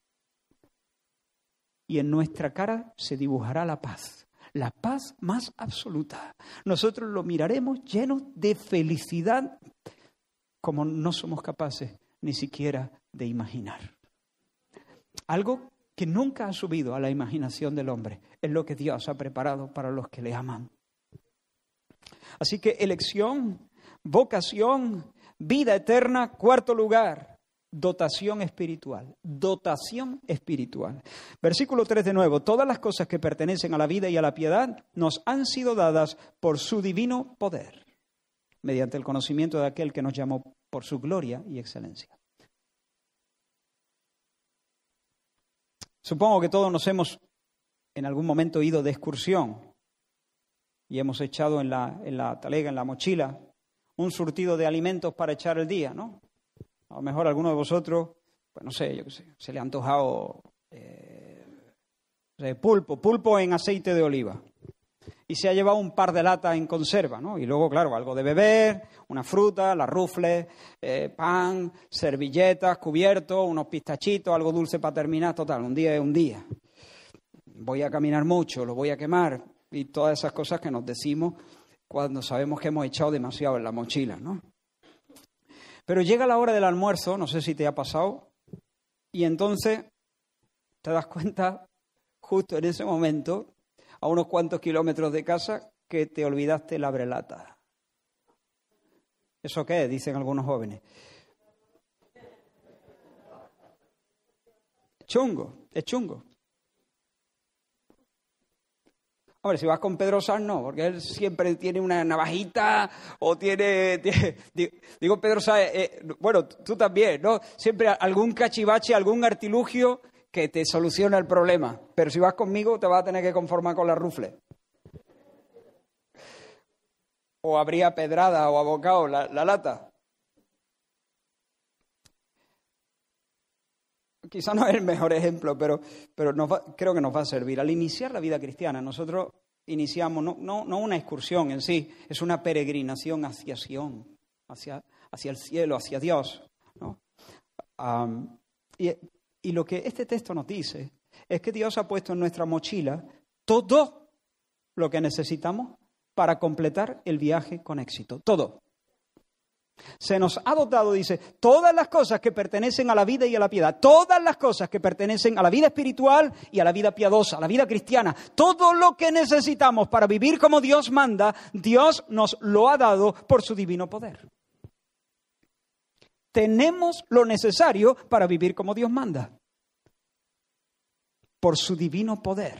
Y en nuestra cara se dibujará la paz, la paz más absoluta. Nosotros lo miraremos llenos de felicidad como no somos capaces ni siquiera de imaginar. Algo que nunca ha subido a la imaginación del hombre. Es lo que Dios ha preparado para los que le aman. Así que elección, vocación, vida eterna, cuarto lugar, dotación espiritual, dotación espiritual. Versículo 3 de nuevo, todas las cosas que pertenecen a la vida y a la piedad nos han sido dadas por su divino poder, mediante el conocimiento de aquel que nos llamó por su gloria y excelencia. Supongo que todos nos hemos en algún momento ido de excursión y hemos echado en la, en la talega, en la mochila, un surtido de alimentos para echar el día, ¿no? A lo mejor alguno de vosotros, pues no sé, yo qué sé, se le ha antojado eh, pulpo, pulpo en aceite de oliva y se ha llevado un par de latas en conserva, ¿no? Y luego, claro, algo de beber, una fruta, las rufles, eh, pan, servilletas, cubiertos, unos pistachitos, algo dulce para terminar, total, un día es un día. Voy a caminar mucho, lo voy a quemar y todas esas cosas que nos decimos cuando sabemos que hemos echado demasiado en la mochila, ¿no? Pero llega la hora del almuerzo, no sé si te ha pasado, y entonces te das cuenta justo en ese momento a unos cuantos kilómetros de casa que te olvidaste la brelata. ¿Eso qué es? Dicen algunos jóvenes. Chungo, es chungo. Hombre, si vas con Pedro Sanz, no, porque él siempre tiene una navajita o tiene. *laughs* digo, Pedro Sanz, eh, bueno, tú también, ¿no? Siempre algún cachivache, algún artilugio que te soluciona el problema. Pero si vas conmigo, te vas a tener que conformar con la rufle. O habría pedrada o abocado la, lata. Quizá no es el mejor ejemplo, pero, pero creo que nos va a servir. Al iniciar la vida cristiana, nosotros iniciamos, no, no, no una excursión en sí, es una peregrinación hacia Sion, hacia, hacia el cielo, hacia Dios. y, y lo que este texto nos dice es que Dios ha puesto en nuestra mochila todo lo que necesitamos para completar el viaje con éxito. Todo. Se nos ha dotado, dice, todas las cosas que pertenecen a la vida y a la piedad, todas las cosas que pertenecen a la vida espiritual y a la vida piadosa, a la vida cristiana, todo lo que necesitamos para vivir como Dios manda, Dios nos lo ha dado por su divino poder. Tenemos lo necesario para vivir como Dios manda, por su divino poder.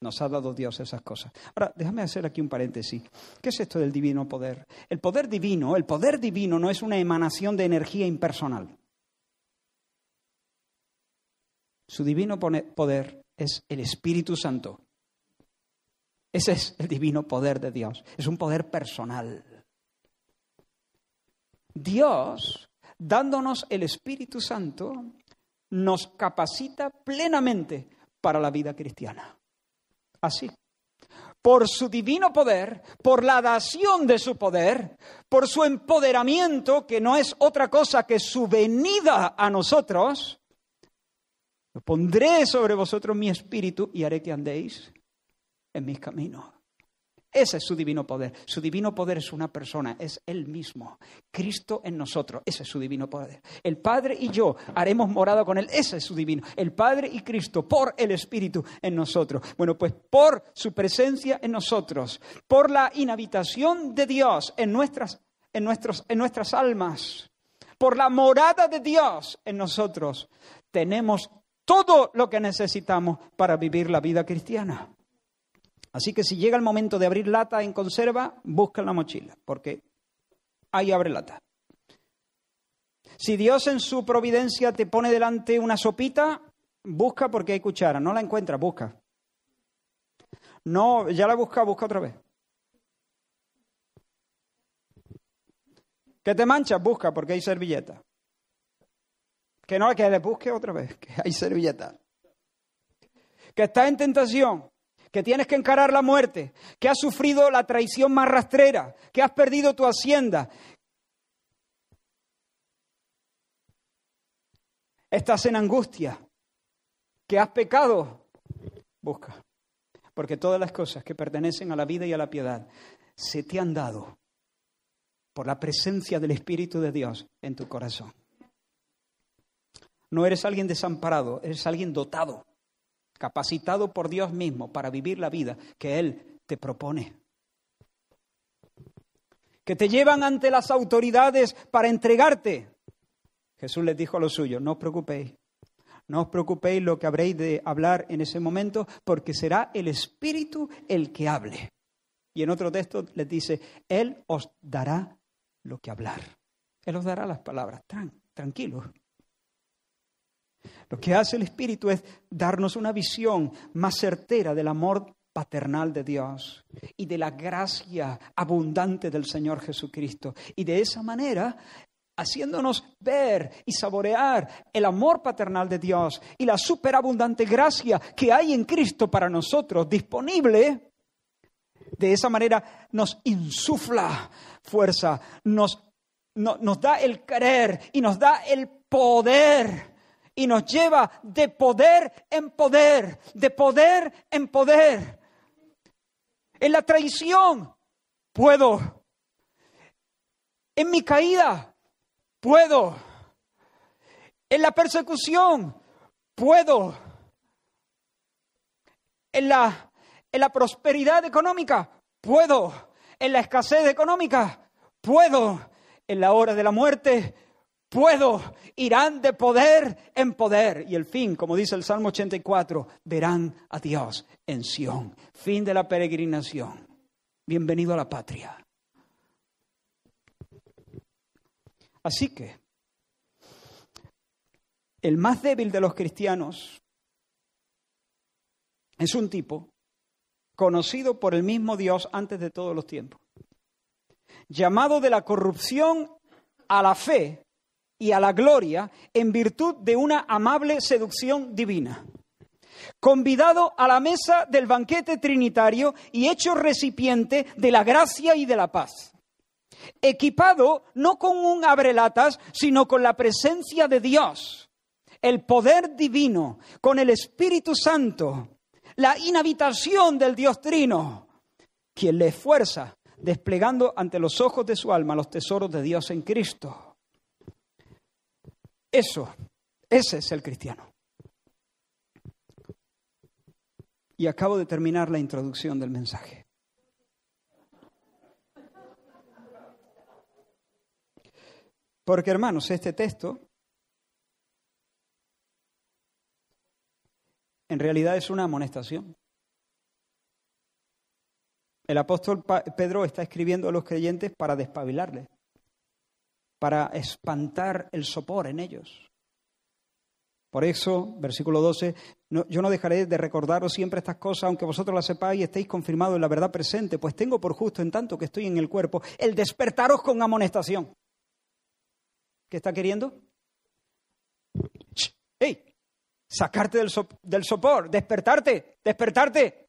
Nos ha dado Dios esas cosas. Ahora, déjame hacer aquí un paréntesis. ¿Qué es esto del divino poder? El poder divino, el poder divino no es una emanación de energía impersonal. Su divino poder es el Espíritu Santo. Ese es el divino poder de Dios. Es un poder personal. Dios, dándonos el Espíritu Santo, nos capacita plenamente para la vida cristiana así. Por su divino poder, por la dación de su poder, por su empoderamiento, que no es otra cosa que su venida a nosotros, pondré sobre vosotros mi espíritu y haré que andéis en mis caminos. Ese es su divino poder. Su divino poder es una persona, es Él mismo. Cristo en nosotros, ese es su divino poder. El Padre y yo haremos morada con Él, ese es su divino. El Padre y Cristo por el Espíritu en nosotros. Bueno, pues por su presencia en nosotros, por la inhabitación de Dios en nuestras, en nuestros, en nuestras almas, por la morada de Dios en nosotros, tenemos todo lo que necesitamos para vivir la vida cristiana. Así que si llega el momento de abrir lata en conserva, busca en la mochila, porque ahí abre lata. Si Dios en su providencia te pone delante una sopita, busca porque hay cuchara. No la encuentras, busca. No, ya la busca, busca otra vez. Que te manchas, busca porque hay servilleta. Que no, que le busque otra vez, que hay servilleta. Que está en tentación, que tienes que encarar la muerte, que has sufrido la traición más rastrera, que has perdido tu hacienda. Estás en angustia, que has pecado. Busca, porque todas las cosas que pertenecen a la vida y a la piedad se te han dado por la presencia del Espíritu de Dios en tu corazón. No eres alguien desamparado, eres alguien dotado capacitado por Dios mismo para vivir la vida que Él te propone. Que te llevan ante las autoridades para entregarte. Jesús les dijo a los suyos, no os preocupéis, no os preocupéis lo que habréis de hablar en ese momento, porque será el Espíritu el que hable. Y en otro texto les dice, Él os dará lo que hablar. Él os dará las palabras. tranquilos, lo que hace el Espíritu es darnos una visión más certera del amor paternal de Dios y de la gracia abundante del Señor Jesucristo. Y de esa manera, haciéndonos ver y saborear el amor paternal de Dios y la superabundante gracia que hay en Cristo para nosotros disponible, de esa manera nos insufla fuerza, nos, nos da el querer y nos da el poder y nos lleva de poder en poder, de poder en poder. En la traición puedo. En mi caída puedo. En la persecución puedo. En la, en la prosperidad económica puedo. En la escasez económica puedo. En la hora de la muerte puedo, irán de poder en poder. Y el fin, como dice el Salmo 84, verán a Dios en Sión. Fin de la peregrinación. Bienvenido a la patria. Así que, el más débil de los cristianos es un tipo conocido por el mismo Dios antes de todos los tiempos, llamado de la corrupción a la fe y a la gloria en virtud de una amable seducción divina. convidado a la mesa del banquete trinitario y hecho recipiente de la gracia y de la paz. Equipado no con un abrelatas, sino con la presencia de Dios, el poder divino, con el Espíritu Santo, la inhabitación del Dios Trino, quien le esfuerza desplegando ante los ojos de su alma los tesoros de Dios en Cristo. Eso, ese es el cristiano. Y acabo de terminar la introducción del mensaje. Porque hermanos, este texto en realidad es una amonestación. El apóstol Pedro está escribiendo a los creyentes para despabilarles, para espantar el sopor en ellos. Por eso, versículo 12, yo no dejaré de recordaros siempre estas cosas, aunque vosotros las sepáis y estéis confirmados en la verdad presente, pues tengo por justo, en tanto que estoy en el cuerpo, el despertaros con amonestación. ¿Qué está queriendo? ¡Ey! Sacarte del, del sopor, despertarte, despertarte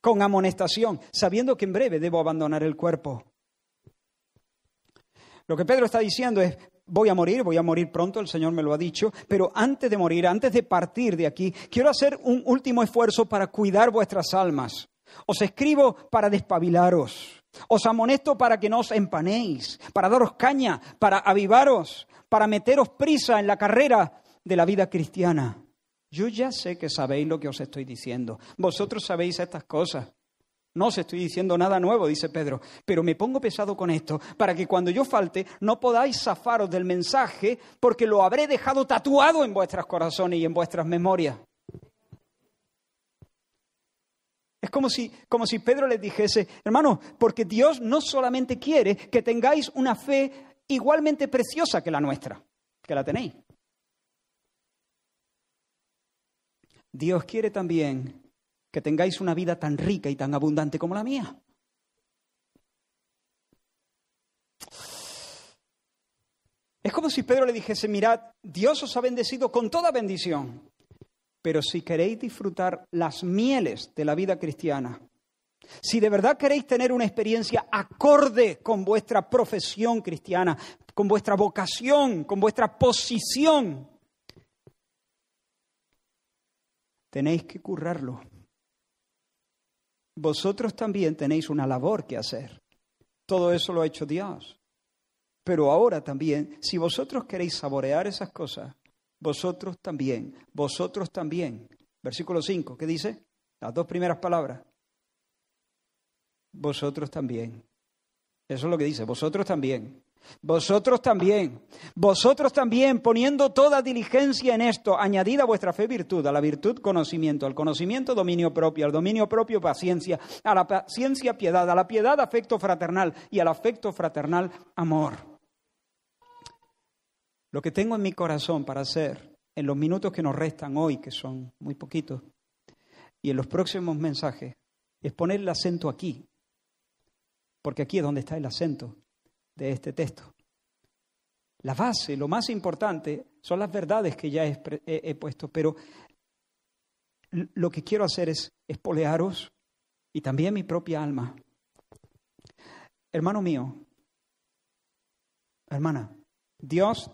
con amonestación, sabiendo que en breve debo abandonar el cuerpo. Lo que Pedro está diciendo es, voy a morir, voy a morir pronto, el Señor me lo ha dicho, pero antes de morir, antes de partir de aquí, quiero hacer un último esfuerzo para cuidar vuestras almas. Os escribo para despabilaros. Os amonesto para que no os empanéis, para daros caña, para avivaros, para meteros prisa en la carrera de la vida cristiana. Yo ya sé que sabéis lo que os estoy diciendo. Vosotros sabéis estas cosas. No os estoy diciendo nada nuevo, dice Pedro, pero me pongo pesado con esto para que cuando yo falte no podáis zafaros del mensaje porque lo habré dejado tatuado en vuestros corazones y en vuestras memorias. Es como si, como si Pedro les dijese, hermano, porque Dios no solamente quiere que tengáis una fe igualmente preciosa que la nuestra, que la tenéis. Dios quiere también que tengáis una vida tan rica y tan abundante como la mía. Es como si Pedro le dijese, mirad, Dios os ha bendecido con toda bendición, pero si queréis disfrutar las mieles de la vida cristiana, si de verdad queréis tener una experiencia acorde con vuestra profesión cristiana, con vuestra vocación, con vuestra posición, tenéis que currarlo vosotros también tenéis una labor que hacer. Todo eso lo ha hecho Dios. Pero ahora también, si vosotros queréis saborear esas cosas, vosotros también, vosotros también. Versículo 5, ¿qué dice? Las dos primeras palabras. Vosotros también. Eso es lo que dice, vosotros también. Vosotros también, vosotros también, poniendo toda diligencia en esto, añadida a vuestra fe virtud, a la virtud conocimiento, al conocimiento dominio propio, al dominio propio paciencia, a la paciencia piedad, a la piedad afecto fraternal y al afecto fraternal amor. Lo que tengo en mi corazón para hacer en los minutos que nos restan hoy, que son muy poquitos, y en los próximos mensajes, es poner el acento aquí, porque aquí es donde está el acento de este texto. La base, lo más importante, son las verdades que ya he, puesto, pero lo que quiero hacer es espolearos y también mi propia alma. Hermano mío, hermana, Dios,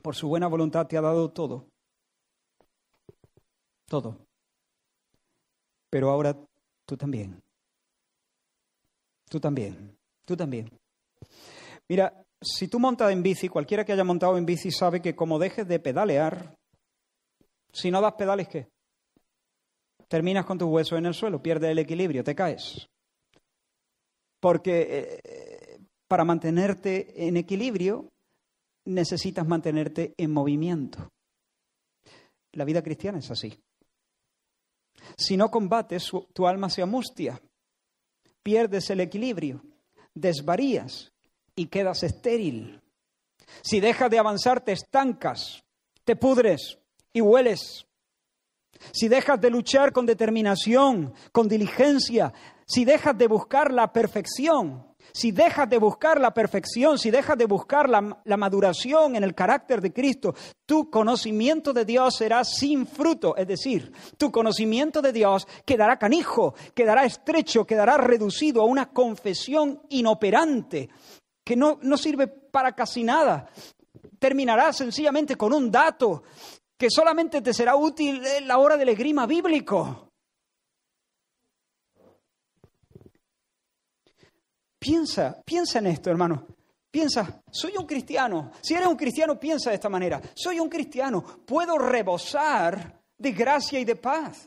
por su buena voluntad, te ha dado todo. Todo. Pero ahora tú también. Tú también. Tú también. Mira, si tú montas en bici, cualquiera que haya montado en bici sabe que como dejes de pedalear, si no das pedales, ¿qué? Terminas con tus huesos en el suelo, pierdes el equilibrio, te caes. Porque eh, para mantenerte en equilibrio necesitas mantenerte en movimiento. La vida cristiana es así. Si no combates, tu alma se amustia, pierdes el equilibrio, desvarías y quedas estéril. Si dejas de avanzar, te estancas, te pudres y hueles. Si dejas de luchar con determinación, con diligencia, si dejas de buscar la perfección, si dejas de buscar la perfección, si dejas de buscar la, la, maduración en el carácter de Cristo, tu conocimiento de Dios será sin fruto. Es decir, tu conocimiento de Dios quedará canijo, quedará estrecho, quedará reducido a una confesión inoperante que no, no sirve para casi nada. Terminará sencillamente con un dato que solamente te será útil en la hora del esgrima bíblico. Piensa, piensa en esto, hermano. Piensa, soy un cristiano. Si eres un cristiano, piensa de esta manera. Soy un cristiano. Puedo rebosar de gracia y de paz.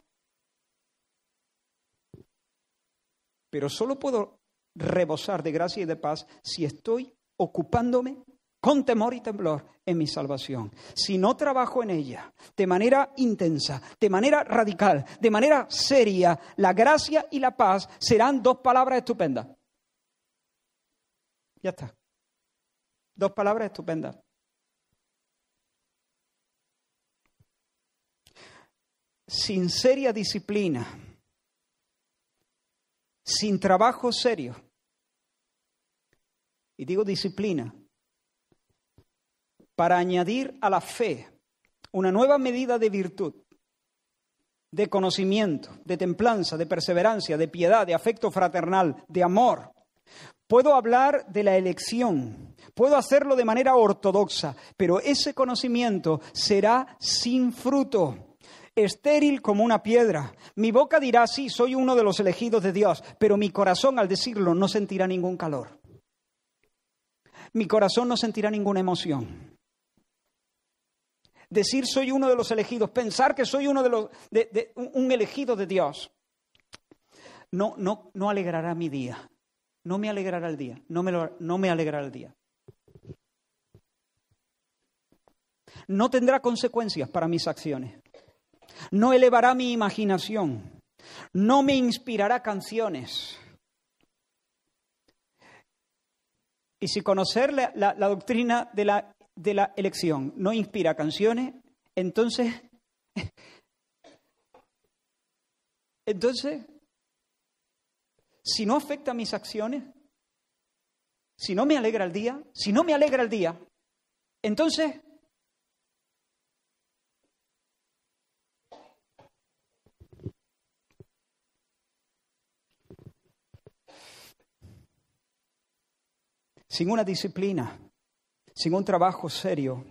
Pero solo puedo rebosar de gracia y de paz si estoy ocupándome con temor y temblor en mi salvación. Si no trabajo en ella de manera intensa, de manera radical, de manera seria, la gracia y la paz serán dos palabras estupendas. Ya está. Dos palabras estupendas. Sin seria disciplina, sin trabajo serio, y digo disciplina, para añadir a la fe una nueva medida de virtud, de conocimiento, de templanza, de perseverancia, de piedad, de afecto fraternal, de amor, Puedo hablar de la elección, puedo hacerlo de manera ortodoxa, pero ese conocimiento será sin fruto, estéril como una piedra. Mi boca dirá, sí, soy uno de los elegidos de Dios, pero mi corazón al decirlo no sentirá ningún calor. Mi corazón no sentirá ninguna emoción. Decir soy uno de los elegidos, pensar que soy uno de los de, un elegido de Dios, no, no, no alegrará mi día no me alegrará el día, no me, no me alegrará el día. No tendrá consecuencias para mis acciones. No elevará mi imaginación. No me inspirará canciones. Y si conocer la, la, doctrina de la, de la elección no inspira canciones, entonces, *laughs* entonces si no afecta mis acciones, si no me alegra el día, si no me alegra el día, entonces sin una disciplina, sin un trabajo serio,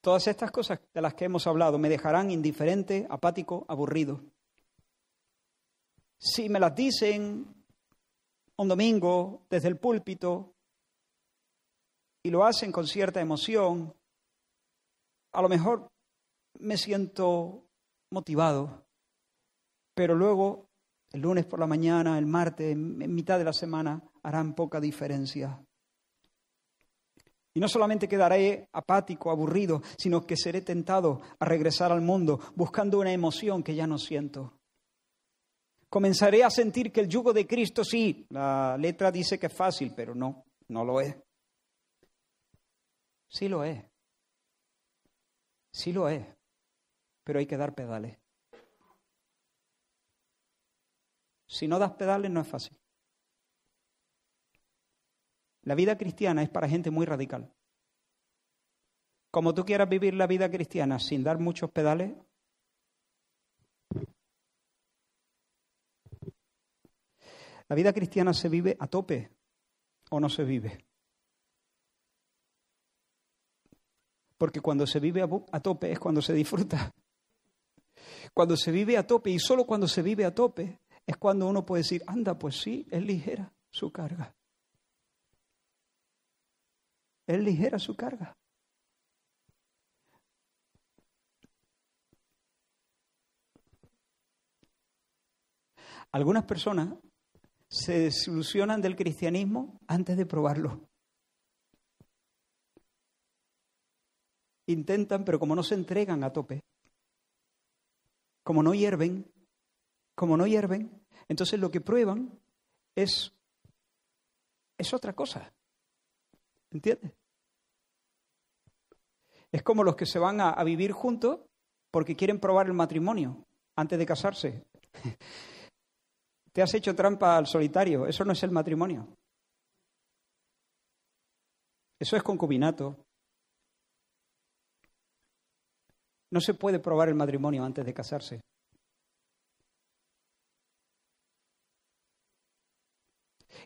todas estas cosas de las que hemos hablado me dejarán indiferente, apático, aburrido. Si me las dicen un domingo desde el púlpito y lo hacen con cierta emoción, a lo mejor me siento motivado, pero luego el lunes por la mañana, el martes, en mitad de la semana, harán poca diferencia. Y no solamente quedaré apático, aburrido, sino que seré tentado a regresar al mundo buscando una emoción que ya no siento comenzaré a sentir que el yugo de Cristo sí, la letra dice que es fácil, pero no, no lo es. Sí lo es. Sí lo es. Pero hay que dar pedales. Si no das pedales no es fácil. La vida cristiana es para gente muy radical. Como tú quieras vivir la vida cristiana sin dar muchos pedales, ¿La vida cristiana se vive a tope o no se vive? Porque cuando se vive a tope es cuando se disfruta. Cuando se vive a tope y solo cuando se vive a tope es cuando uno puede decir, anda, pues sí, es ligera su carga. Es ligera su carga. Algunas personas se desilusionan del cristianismo antes de probarlo. Intentan, pero como no se entregan a tope, como no hierven, como no hierven, entonces lo que prueban es, es otra cosa. ¿Entiendes? Es como los que se van a, vivir juntos porque quieren probar el matrimonio antes de casarse. *laughs* Te has hecho trampa al solitario. Eso no es el matrimonio. Eso es concubinato. No se puede probar el matrimonio antes de casarse.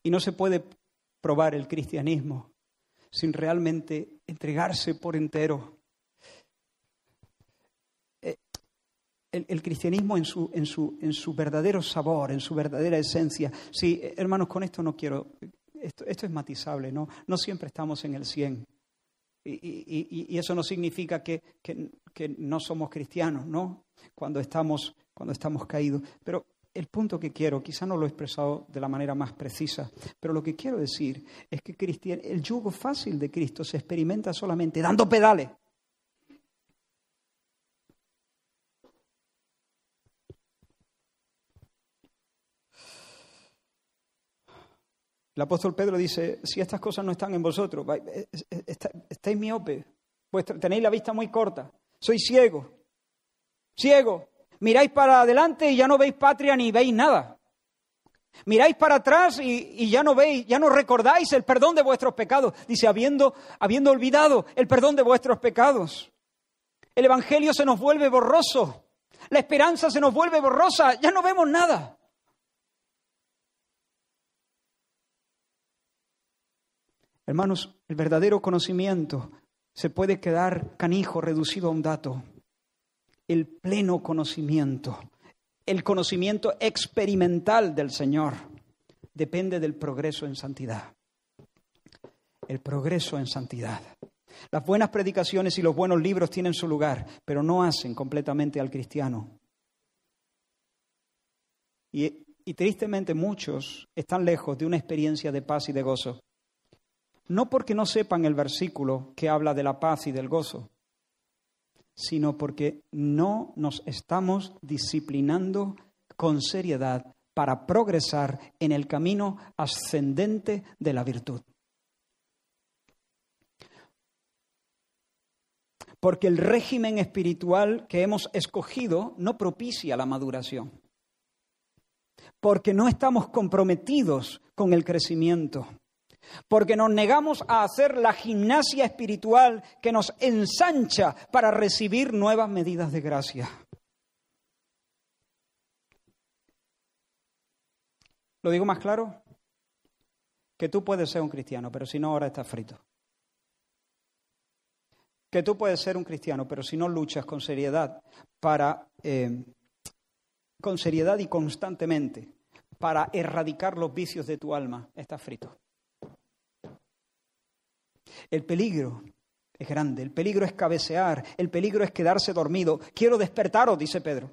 Y no se puede probar el cristianismo sin realmente entregarse por entero. Eh, el, cristianismo en su, en, su, en su, verdadero sabor, en su verdadera esencia. Sí, hermanos, con esto no quiero, esto, es matizable, ¿no? No siempre estamos en el 100. Y, y, eso no significa que, que, que, no somos cristianos, ¿no? Cuando estamos, cuando estamos caídos. Pero el punto que quiero, quizá no lo he expresado de la manera más precisa, pero lo que quiero decir es que el yugo fácil de Cristo se experimenta solamente dando pedales. El apóstol Pedro dice, si estas cosas no están en vosotros, estáis miope, tenéis la vista muy corta, sois ciego, ciego, Miráis para adelante y ya no veis patria ni veis nada. Miráis para atrás y, ya no veis, ya no recordáis el perdón de vuestros pecados. Dice, habiendo, habiendo olvidado el perdón de vuestros pecados. El Evangelio se nos vuelve borroso. La esperanza se nos vuelve borrosa. Ya no vemos nada. Hermanos, el verdadero conocimiento se puede quedar canijo, reducido a un dato el pleno conocimiento, el conocimiento experimental del Señor, depende del progreso en santidad. El progreso en santidad. Las buenas predicaciones y los buenos libros tienen su lugar, pero no hacen completamente al cristiano. Y, y, tristemente muchos están lejos de una experiencia de paz y de gozo. No porque no sepan el versículo que habla de la paz y del gozo, sino porque no nos estamos disciplinando con seriedad para progresar en el camino ascendente de la virtud. Porque el régimen espiritual que hemos escogido no propicia la maduración. Porque no estamos comprometidos con el crecimiento porque nos negamos a hacer la gimnasia espiritual que nos ensancha para recibir nuevas medidas de gracia. ¿Lo digo más claro? Que tú puedes ser un cristiano, pero si no, ahora estás frito. Que tú puedes ser un cristiano, pero si no luchas con seriedad para, eh, con seriedad y constantemente para erradicar los vicios de tu alma, estás frito. El peligro es grande, el peligro es cabecear, el peligro es quedarse dormido. Quiero despertaros, dice Pedro.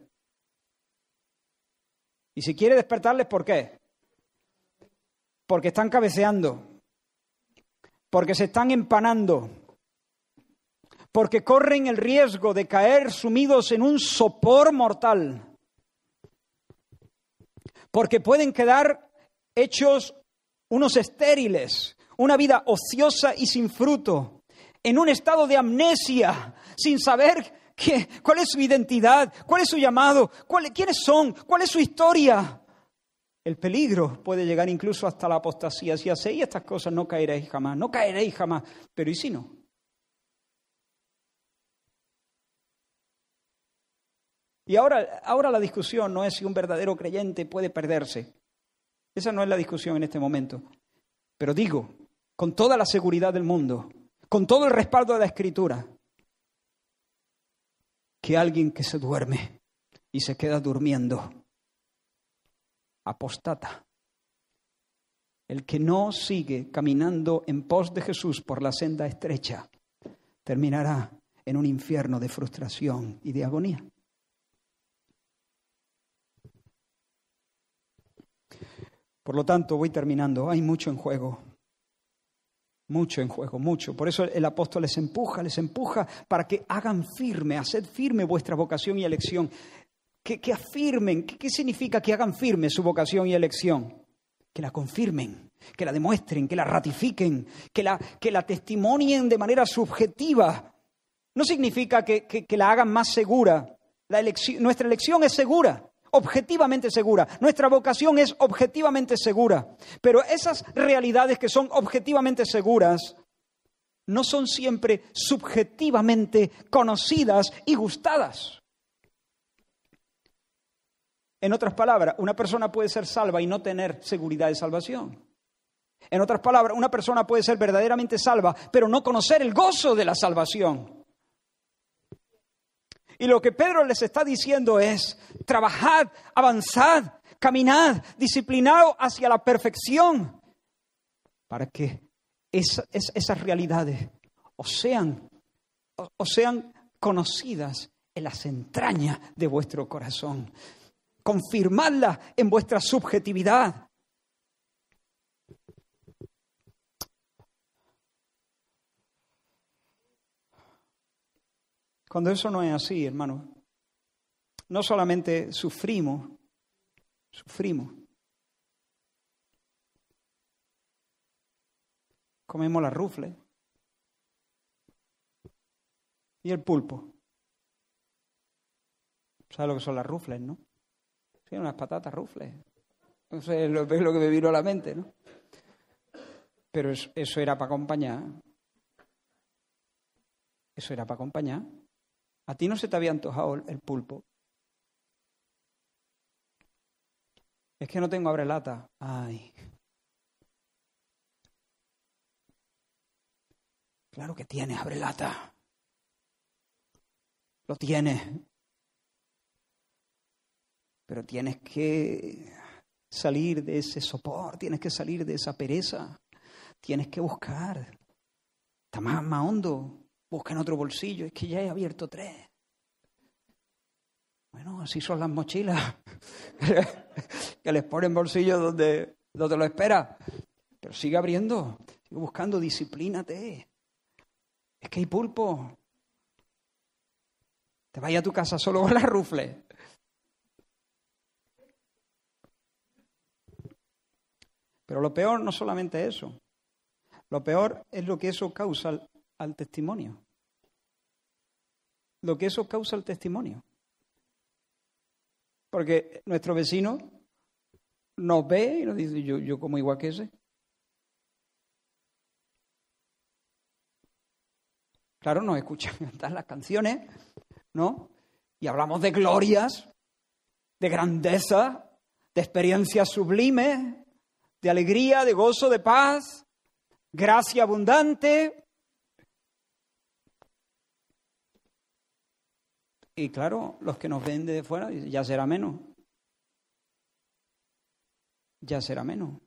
Y si quiere despertarles, ¿por qué? Porque están cabeceando, porque se están empanando, porque corren el riesgo de caer sumidos en un sopor mortal, porque pueden quedar hechos unos estériles, una vida ociosa y sin fruto, en un estado de amnesia, sin saber qué, cuál es su identidad, cuál es su llamado, quiénes son, cuál es su historia. El peligro puede llegar incluso hasta la apostasía. Si hacéis estas cosas no caeréis jamás, no caeréis jamás. Pero ¿y si no? Y ahora, ahora la discusión no es si un verdadero creyente puede perderse. Esa no es la discusión en este momento. Pero digo, con toda la seguridad del mundo, con todo el respaldo de la escritura, que alguien que se duerme y se queda durmiendo, apostata. El que no sigue caminando en pos de Jesús por la senda estrecha, terminará en un infierno de frustración y de agonía. Por lo tanto, voy terminando. Hay mucho en juego. Mucho en juego, mucho. Por eso el apóstol les empuja, les empuja para que hagan firme, haced firme vuestra vocación y elección. Que, afirmen, ¿Qué, significa que hagan firme su vocación y elección? Que la confirmen, que la demuestren, que la ratifiquen, que la, que la testimonien de manera subjetiva. No significa que, la hagan más segura. La elección, nuestra elección es segura. Objetivamente segura. Nuestra vocación es objetivamente segura. Pero esas realidades que son objetivamente seguras no son siempre subjetivamente conocidas y gustadas. En otras palabras, una persona puede ser salva y no tener seguridad de salvación. En otras palabras, una persona puede ser verdaderamente salva, pero no conocer el gozo de la salvación. Y lo que Pedro les está diciendo es, trabajad, avanzad, caminad, disciplinado hacia la perfección, para que esas realidades o sean, sean conocidas en las entrañas de vuestro corazón confirmarla en vuestra subjetividad. Cuando eso no es así, hermano, no solamente sufrimos, sufrimos. Comemos la rufle y el pulpo. ¿Sabes lo que son las rufles, no? unas patatas rufles. No sé, lo, es lo que me vino a la mente, ¿no? Pero eso, era para acompañar. Eso era para acompañar. ¿A ti no se te había antojado el pulpo? Es que no tengo abrelata. Ay. Claro que tienes abrelata. Lo tienes pero tienes que salir de ese sopor, tienes que salir de esa pereza, tienes que buscar. Está más, más hondo, busca en otro bolsillo, es que ya he abierto tres. Bueno, así son las mochilas, *laughs* que les ponen bolsillo donde, donde lo espera. Pero sigue abriendo, sigue buscando, disciplínate. Es que hay pulpo. Te vaya a tu casa solo con la rufle. Pero lo peor no solamente eso. Lo peor es lo que eso causa al, testimonio. Lo que eso causa al testimonio. Porque nuestro vecino nos ve y nos dice, yo, yo como igual que ese. Claro, nos escuchan *laughs* cantar las canciones, ¿no? Y hablamos de glorias, de grandeza, de experiencias sublimes, de alegría, de gozo, de paz, gracia abundante. Y claro, los que nos ven de fuera, ya será menos. Ya será menos.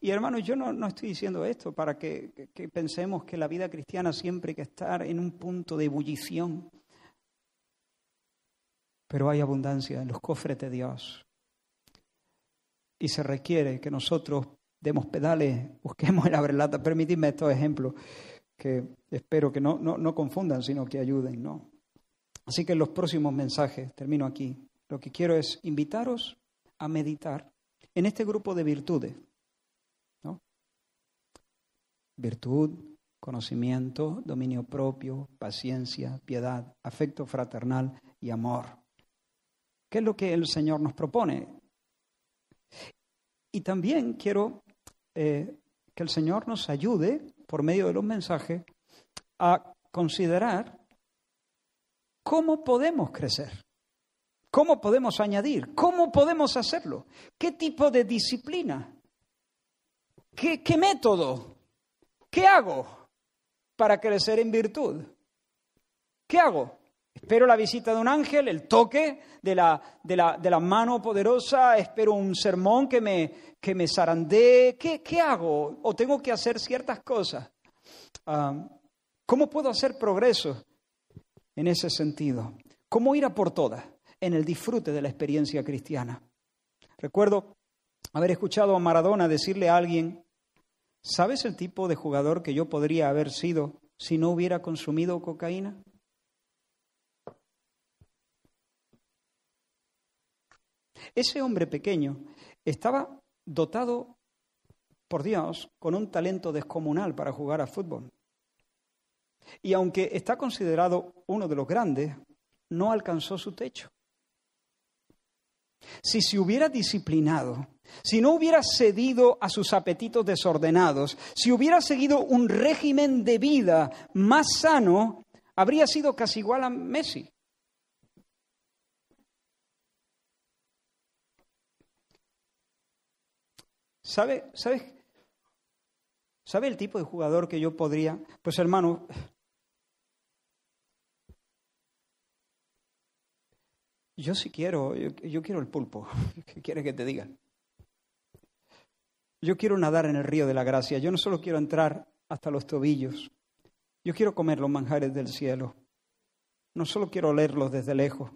Y hermanos, yo no, estoy diciendo esto para que, pensemos que la vida cristiana siempre hay que estar en un punto de ebullición. Pero hay abundancia en los cofres de Dios y se requiere que nosotros demos pedales, busquemos el abrelata. Permitidme estos ejemplos que espero que no, no, confundan, sino que ayuden. ¿no? Así que en los próximos mensajes, termino aquí, lo que quiero es invitaros a meditar en este grupo de virtudes. Virtud, conocimiento, dominio propio, paciencia, piedad, afecto fraternal y amor. ¿Qué es lo que el Señor nos propone? Y también quiero eh, que el Señor nos ayude, por medio de los mensajes, a considerar cómo podemos crecer, cómo podemos añadir, cómo podemos hacerlo, qué tipo de disciplina, qué, método, qué hago para crecer en virtud. ¿Qué hago? Espero la visita de un ángel, el toque de la, de la, mano poderosa, espero un sermón que me, que me zarandee. ¿Qué, ¿Qué, hago? ¿O tengo que hacer ciertas cosas? Ah, ¿Cómo puedo hacer progreso en ese sentido? ¿Cómo ir a por todas en el disfrute de la experiencia cristiana? Recuerdo haber escuchado a Maradona decirle a alguien, ¿sabes el tipo de jugador que yo podría haber sido si no hubiera consumido cocaína? Ese hombre pequeño estaba dotado por Dios con un talento descomunal para jugar a fútbol. Y aunque está considerado uno de los grandes, no alcanzó su techo. si se hubiera disciplinado, si no hubiera cedido a sus apetitos desordenados, si hubiera seguido un régimen de vida más sano, habría sido casi igual a Messi. ¿Sabe, sabe, ¿Sabe el tipo de jugador que yo podría? Pues hermano, yo sí quiero, yo, quiero el pulpo. *laughs* ¿Qué quiere que te diga? Yo quiero nadar en el río de la gracia. Yo no solo quiero entrar hasta los tobillos. Yo quiero comer los manjares del cielo. No solo quiero olerlos desde lejos.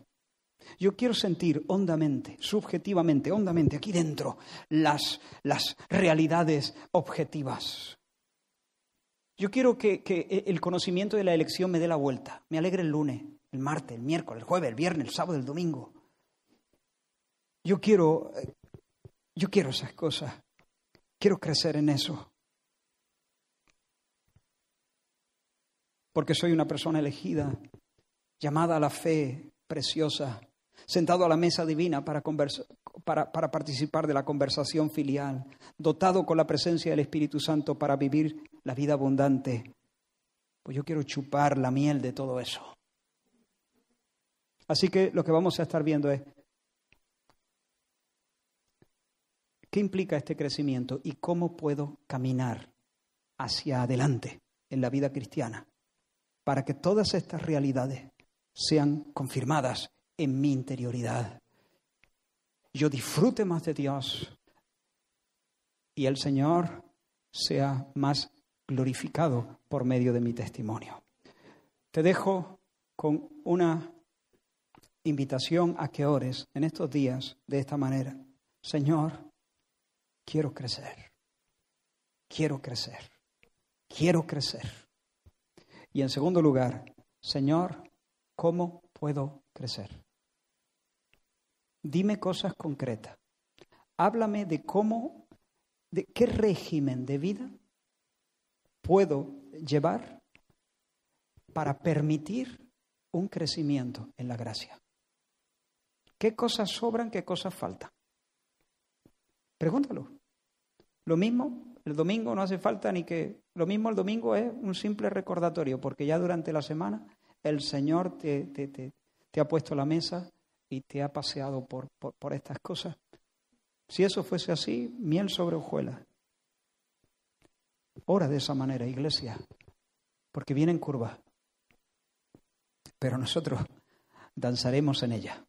Yo quiero sentir hondamente, subjetivamente, hondamente, aquí dentro, las, las realidades objetivas. Yo quiero que, que, el conocimiento de la elección me dé la vuelta, me alegre el lunes, el martes, el miércoles, el jueves, el viernes, el sábado, el domingo. Yo quiero, yo quiero esas cosas. Quiero crecer en eso. Porque soy una persona elegida, llamada a la fe preciosa, sentado a la mesa divina para, para, para, participar de la conversación filial, dotado con la presencia del Espíritu Santo para vivir la vida abundante. Pues yo quiero chupar la miel de todo eso. Así que lo que vamos a estar viendo es qué implica este crecimiento y cómo puedo caminar hacia adelante en la vida cristiana para que todas estas realidades sean confirmadas en mi interioridad. Yo disfrute más de Dios y el Señor sea más glorificado por medio de mi testimonio. Te dejo con una invitación a que ores en estos días de esta manera. Señor, quiero crecer, quiero crecer, quiero crecer. Y en segundo lugar, Señor, ¿cómo puedo crecer? Dime cosas concretas. Háblame de cómo, de qué régimen de vida puedo llevar para permitir un crecimiento en la gracia. ¿Qué cosas sobran, qué cosas faltan? Pregúntalo. Lo mismo, el domingo no hace falta ni que... Lo mismo el domingo es un simple recordatorio, porque ya durante la semana el Señor te, te, te ha puesto la mesa y te ha paseado por, por, estas cosas. Si eso fuese así, miel sobre hojuelas. Ora de esa manera, iglesia, porque viene en curva. Pero nosotros danzaremos en ella.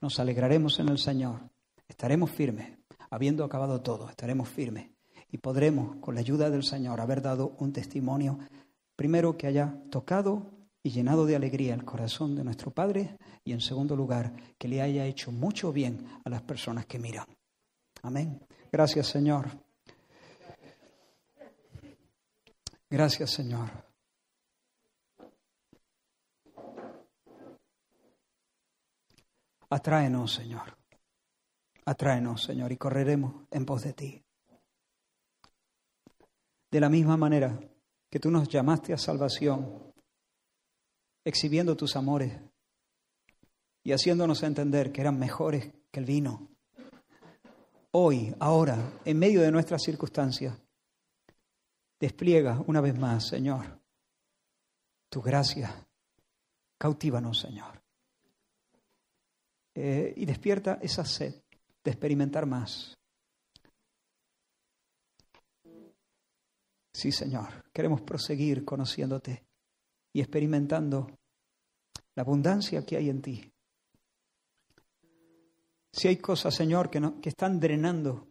Nos alegraremos en el Señor. Estaremos firmes. Habiendo acabado todo, estaremos firmes. Y podremos, con la ayuda del Señor, haber dado un testimonio, primero que haya tocado y llenado de alegría el corazón de nuestro Padre y en segundo lugar que le haya hecho mucho bien a las personas que miran. Amén. Gracias Señor. Gracias Señor. Atráenos Señor. Atráenos Señor y correremos en pos de ti. De la misma manera que tú nos llamaste a salvación, exhibiendo tus amores y haciéndonos entender que eran mejores que el vino. Hoy, ahora, en medio de nuestras circunstancias, despliega una vez más, Señor, tu gracia. Cautívanos, Señor. Eh, y despierta esa sed de experimentar más. Sí, Señor, queremos proseguir conociéndote y experimentando la abundancia que hay en ti. Si hay cosas, Señor, que, que están drenando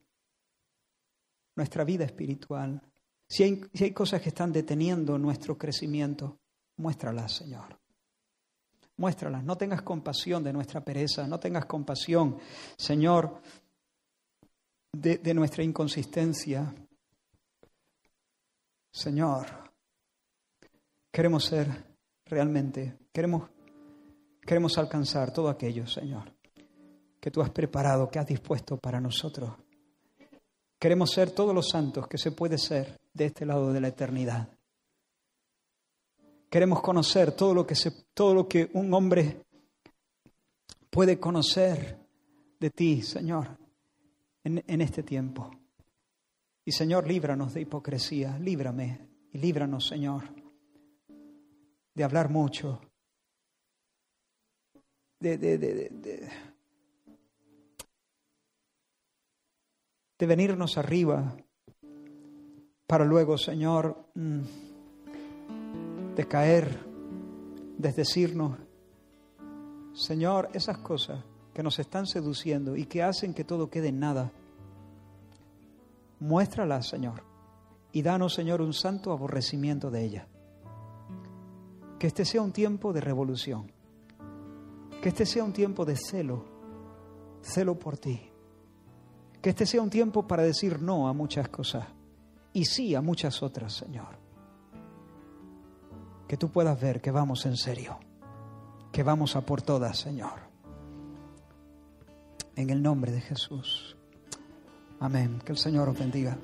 nuestra vida espiritual, si hay, si hay cosas que están deteniendo nuestro crecimiento, muéstralas, Señor. Muéstralas. No tengas compasión de nuestra pereza, no tengas compasión, Señor, de, de nuestra inconsistencia. Señor, queremos ser realmente, queremos Queremos alcanzar todo aquello, Señor, que tú has preparado, que has dispuesto para nosotros. Queremos ser todos los santos que se puede ser de este lado de la eternidad. Queremos conocer todo lo que, se, todo lo que un hombre puede conocer de ti, Señor, en, en este tiempo. Y Señor, líbranos de hipocresía, líbrame y líbranos, Señor, de hablar mucho, de, de, de, de, venirnos arriba para luego, Señor, mm, de caer, desdecirnos. Señor, esas cosas que nos están seduciendo y que hacen que todo quede en nada, muéstralas, Señor, y danos, Señor, un santo aborrecimiento de ellas. Que este sea un tiempo de revolución, que este sea un tiempo de celo, celo por ti, que este sea un tiempo para decir no a muchas cosas y sí a muchas otras, Señor. Que tú puedas ver que vamos en serio, que vamos a por todas, Señor. En el nombre de Jesús. Amén. Que el Señor os bendiga.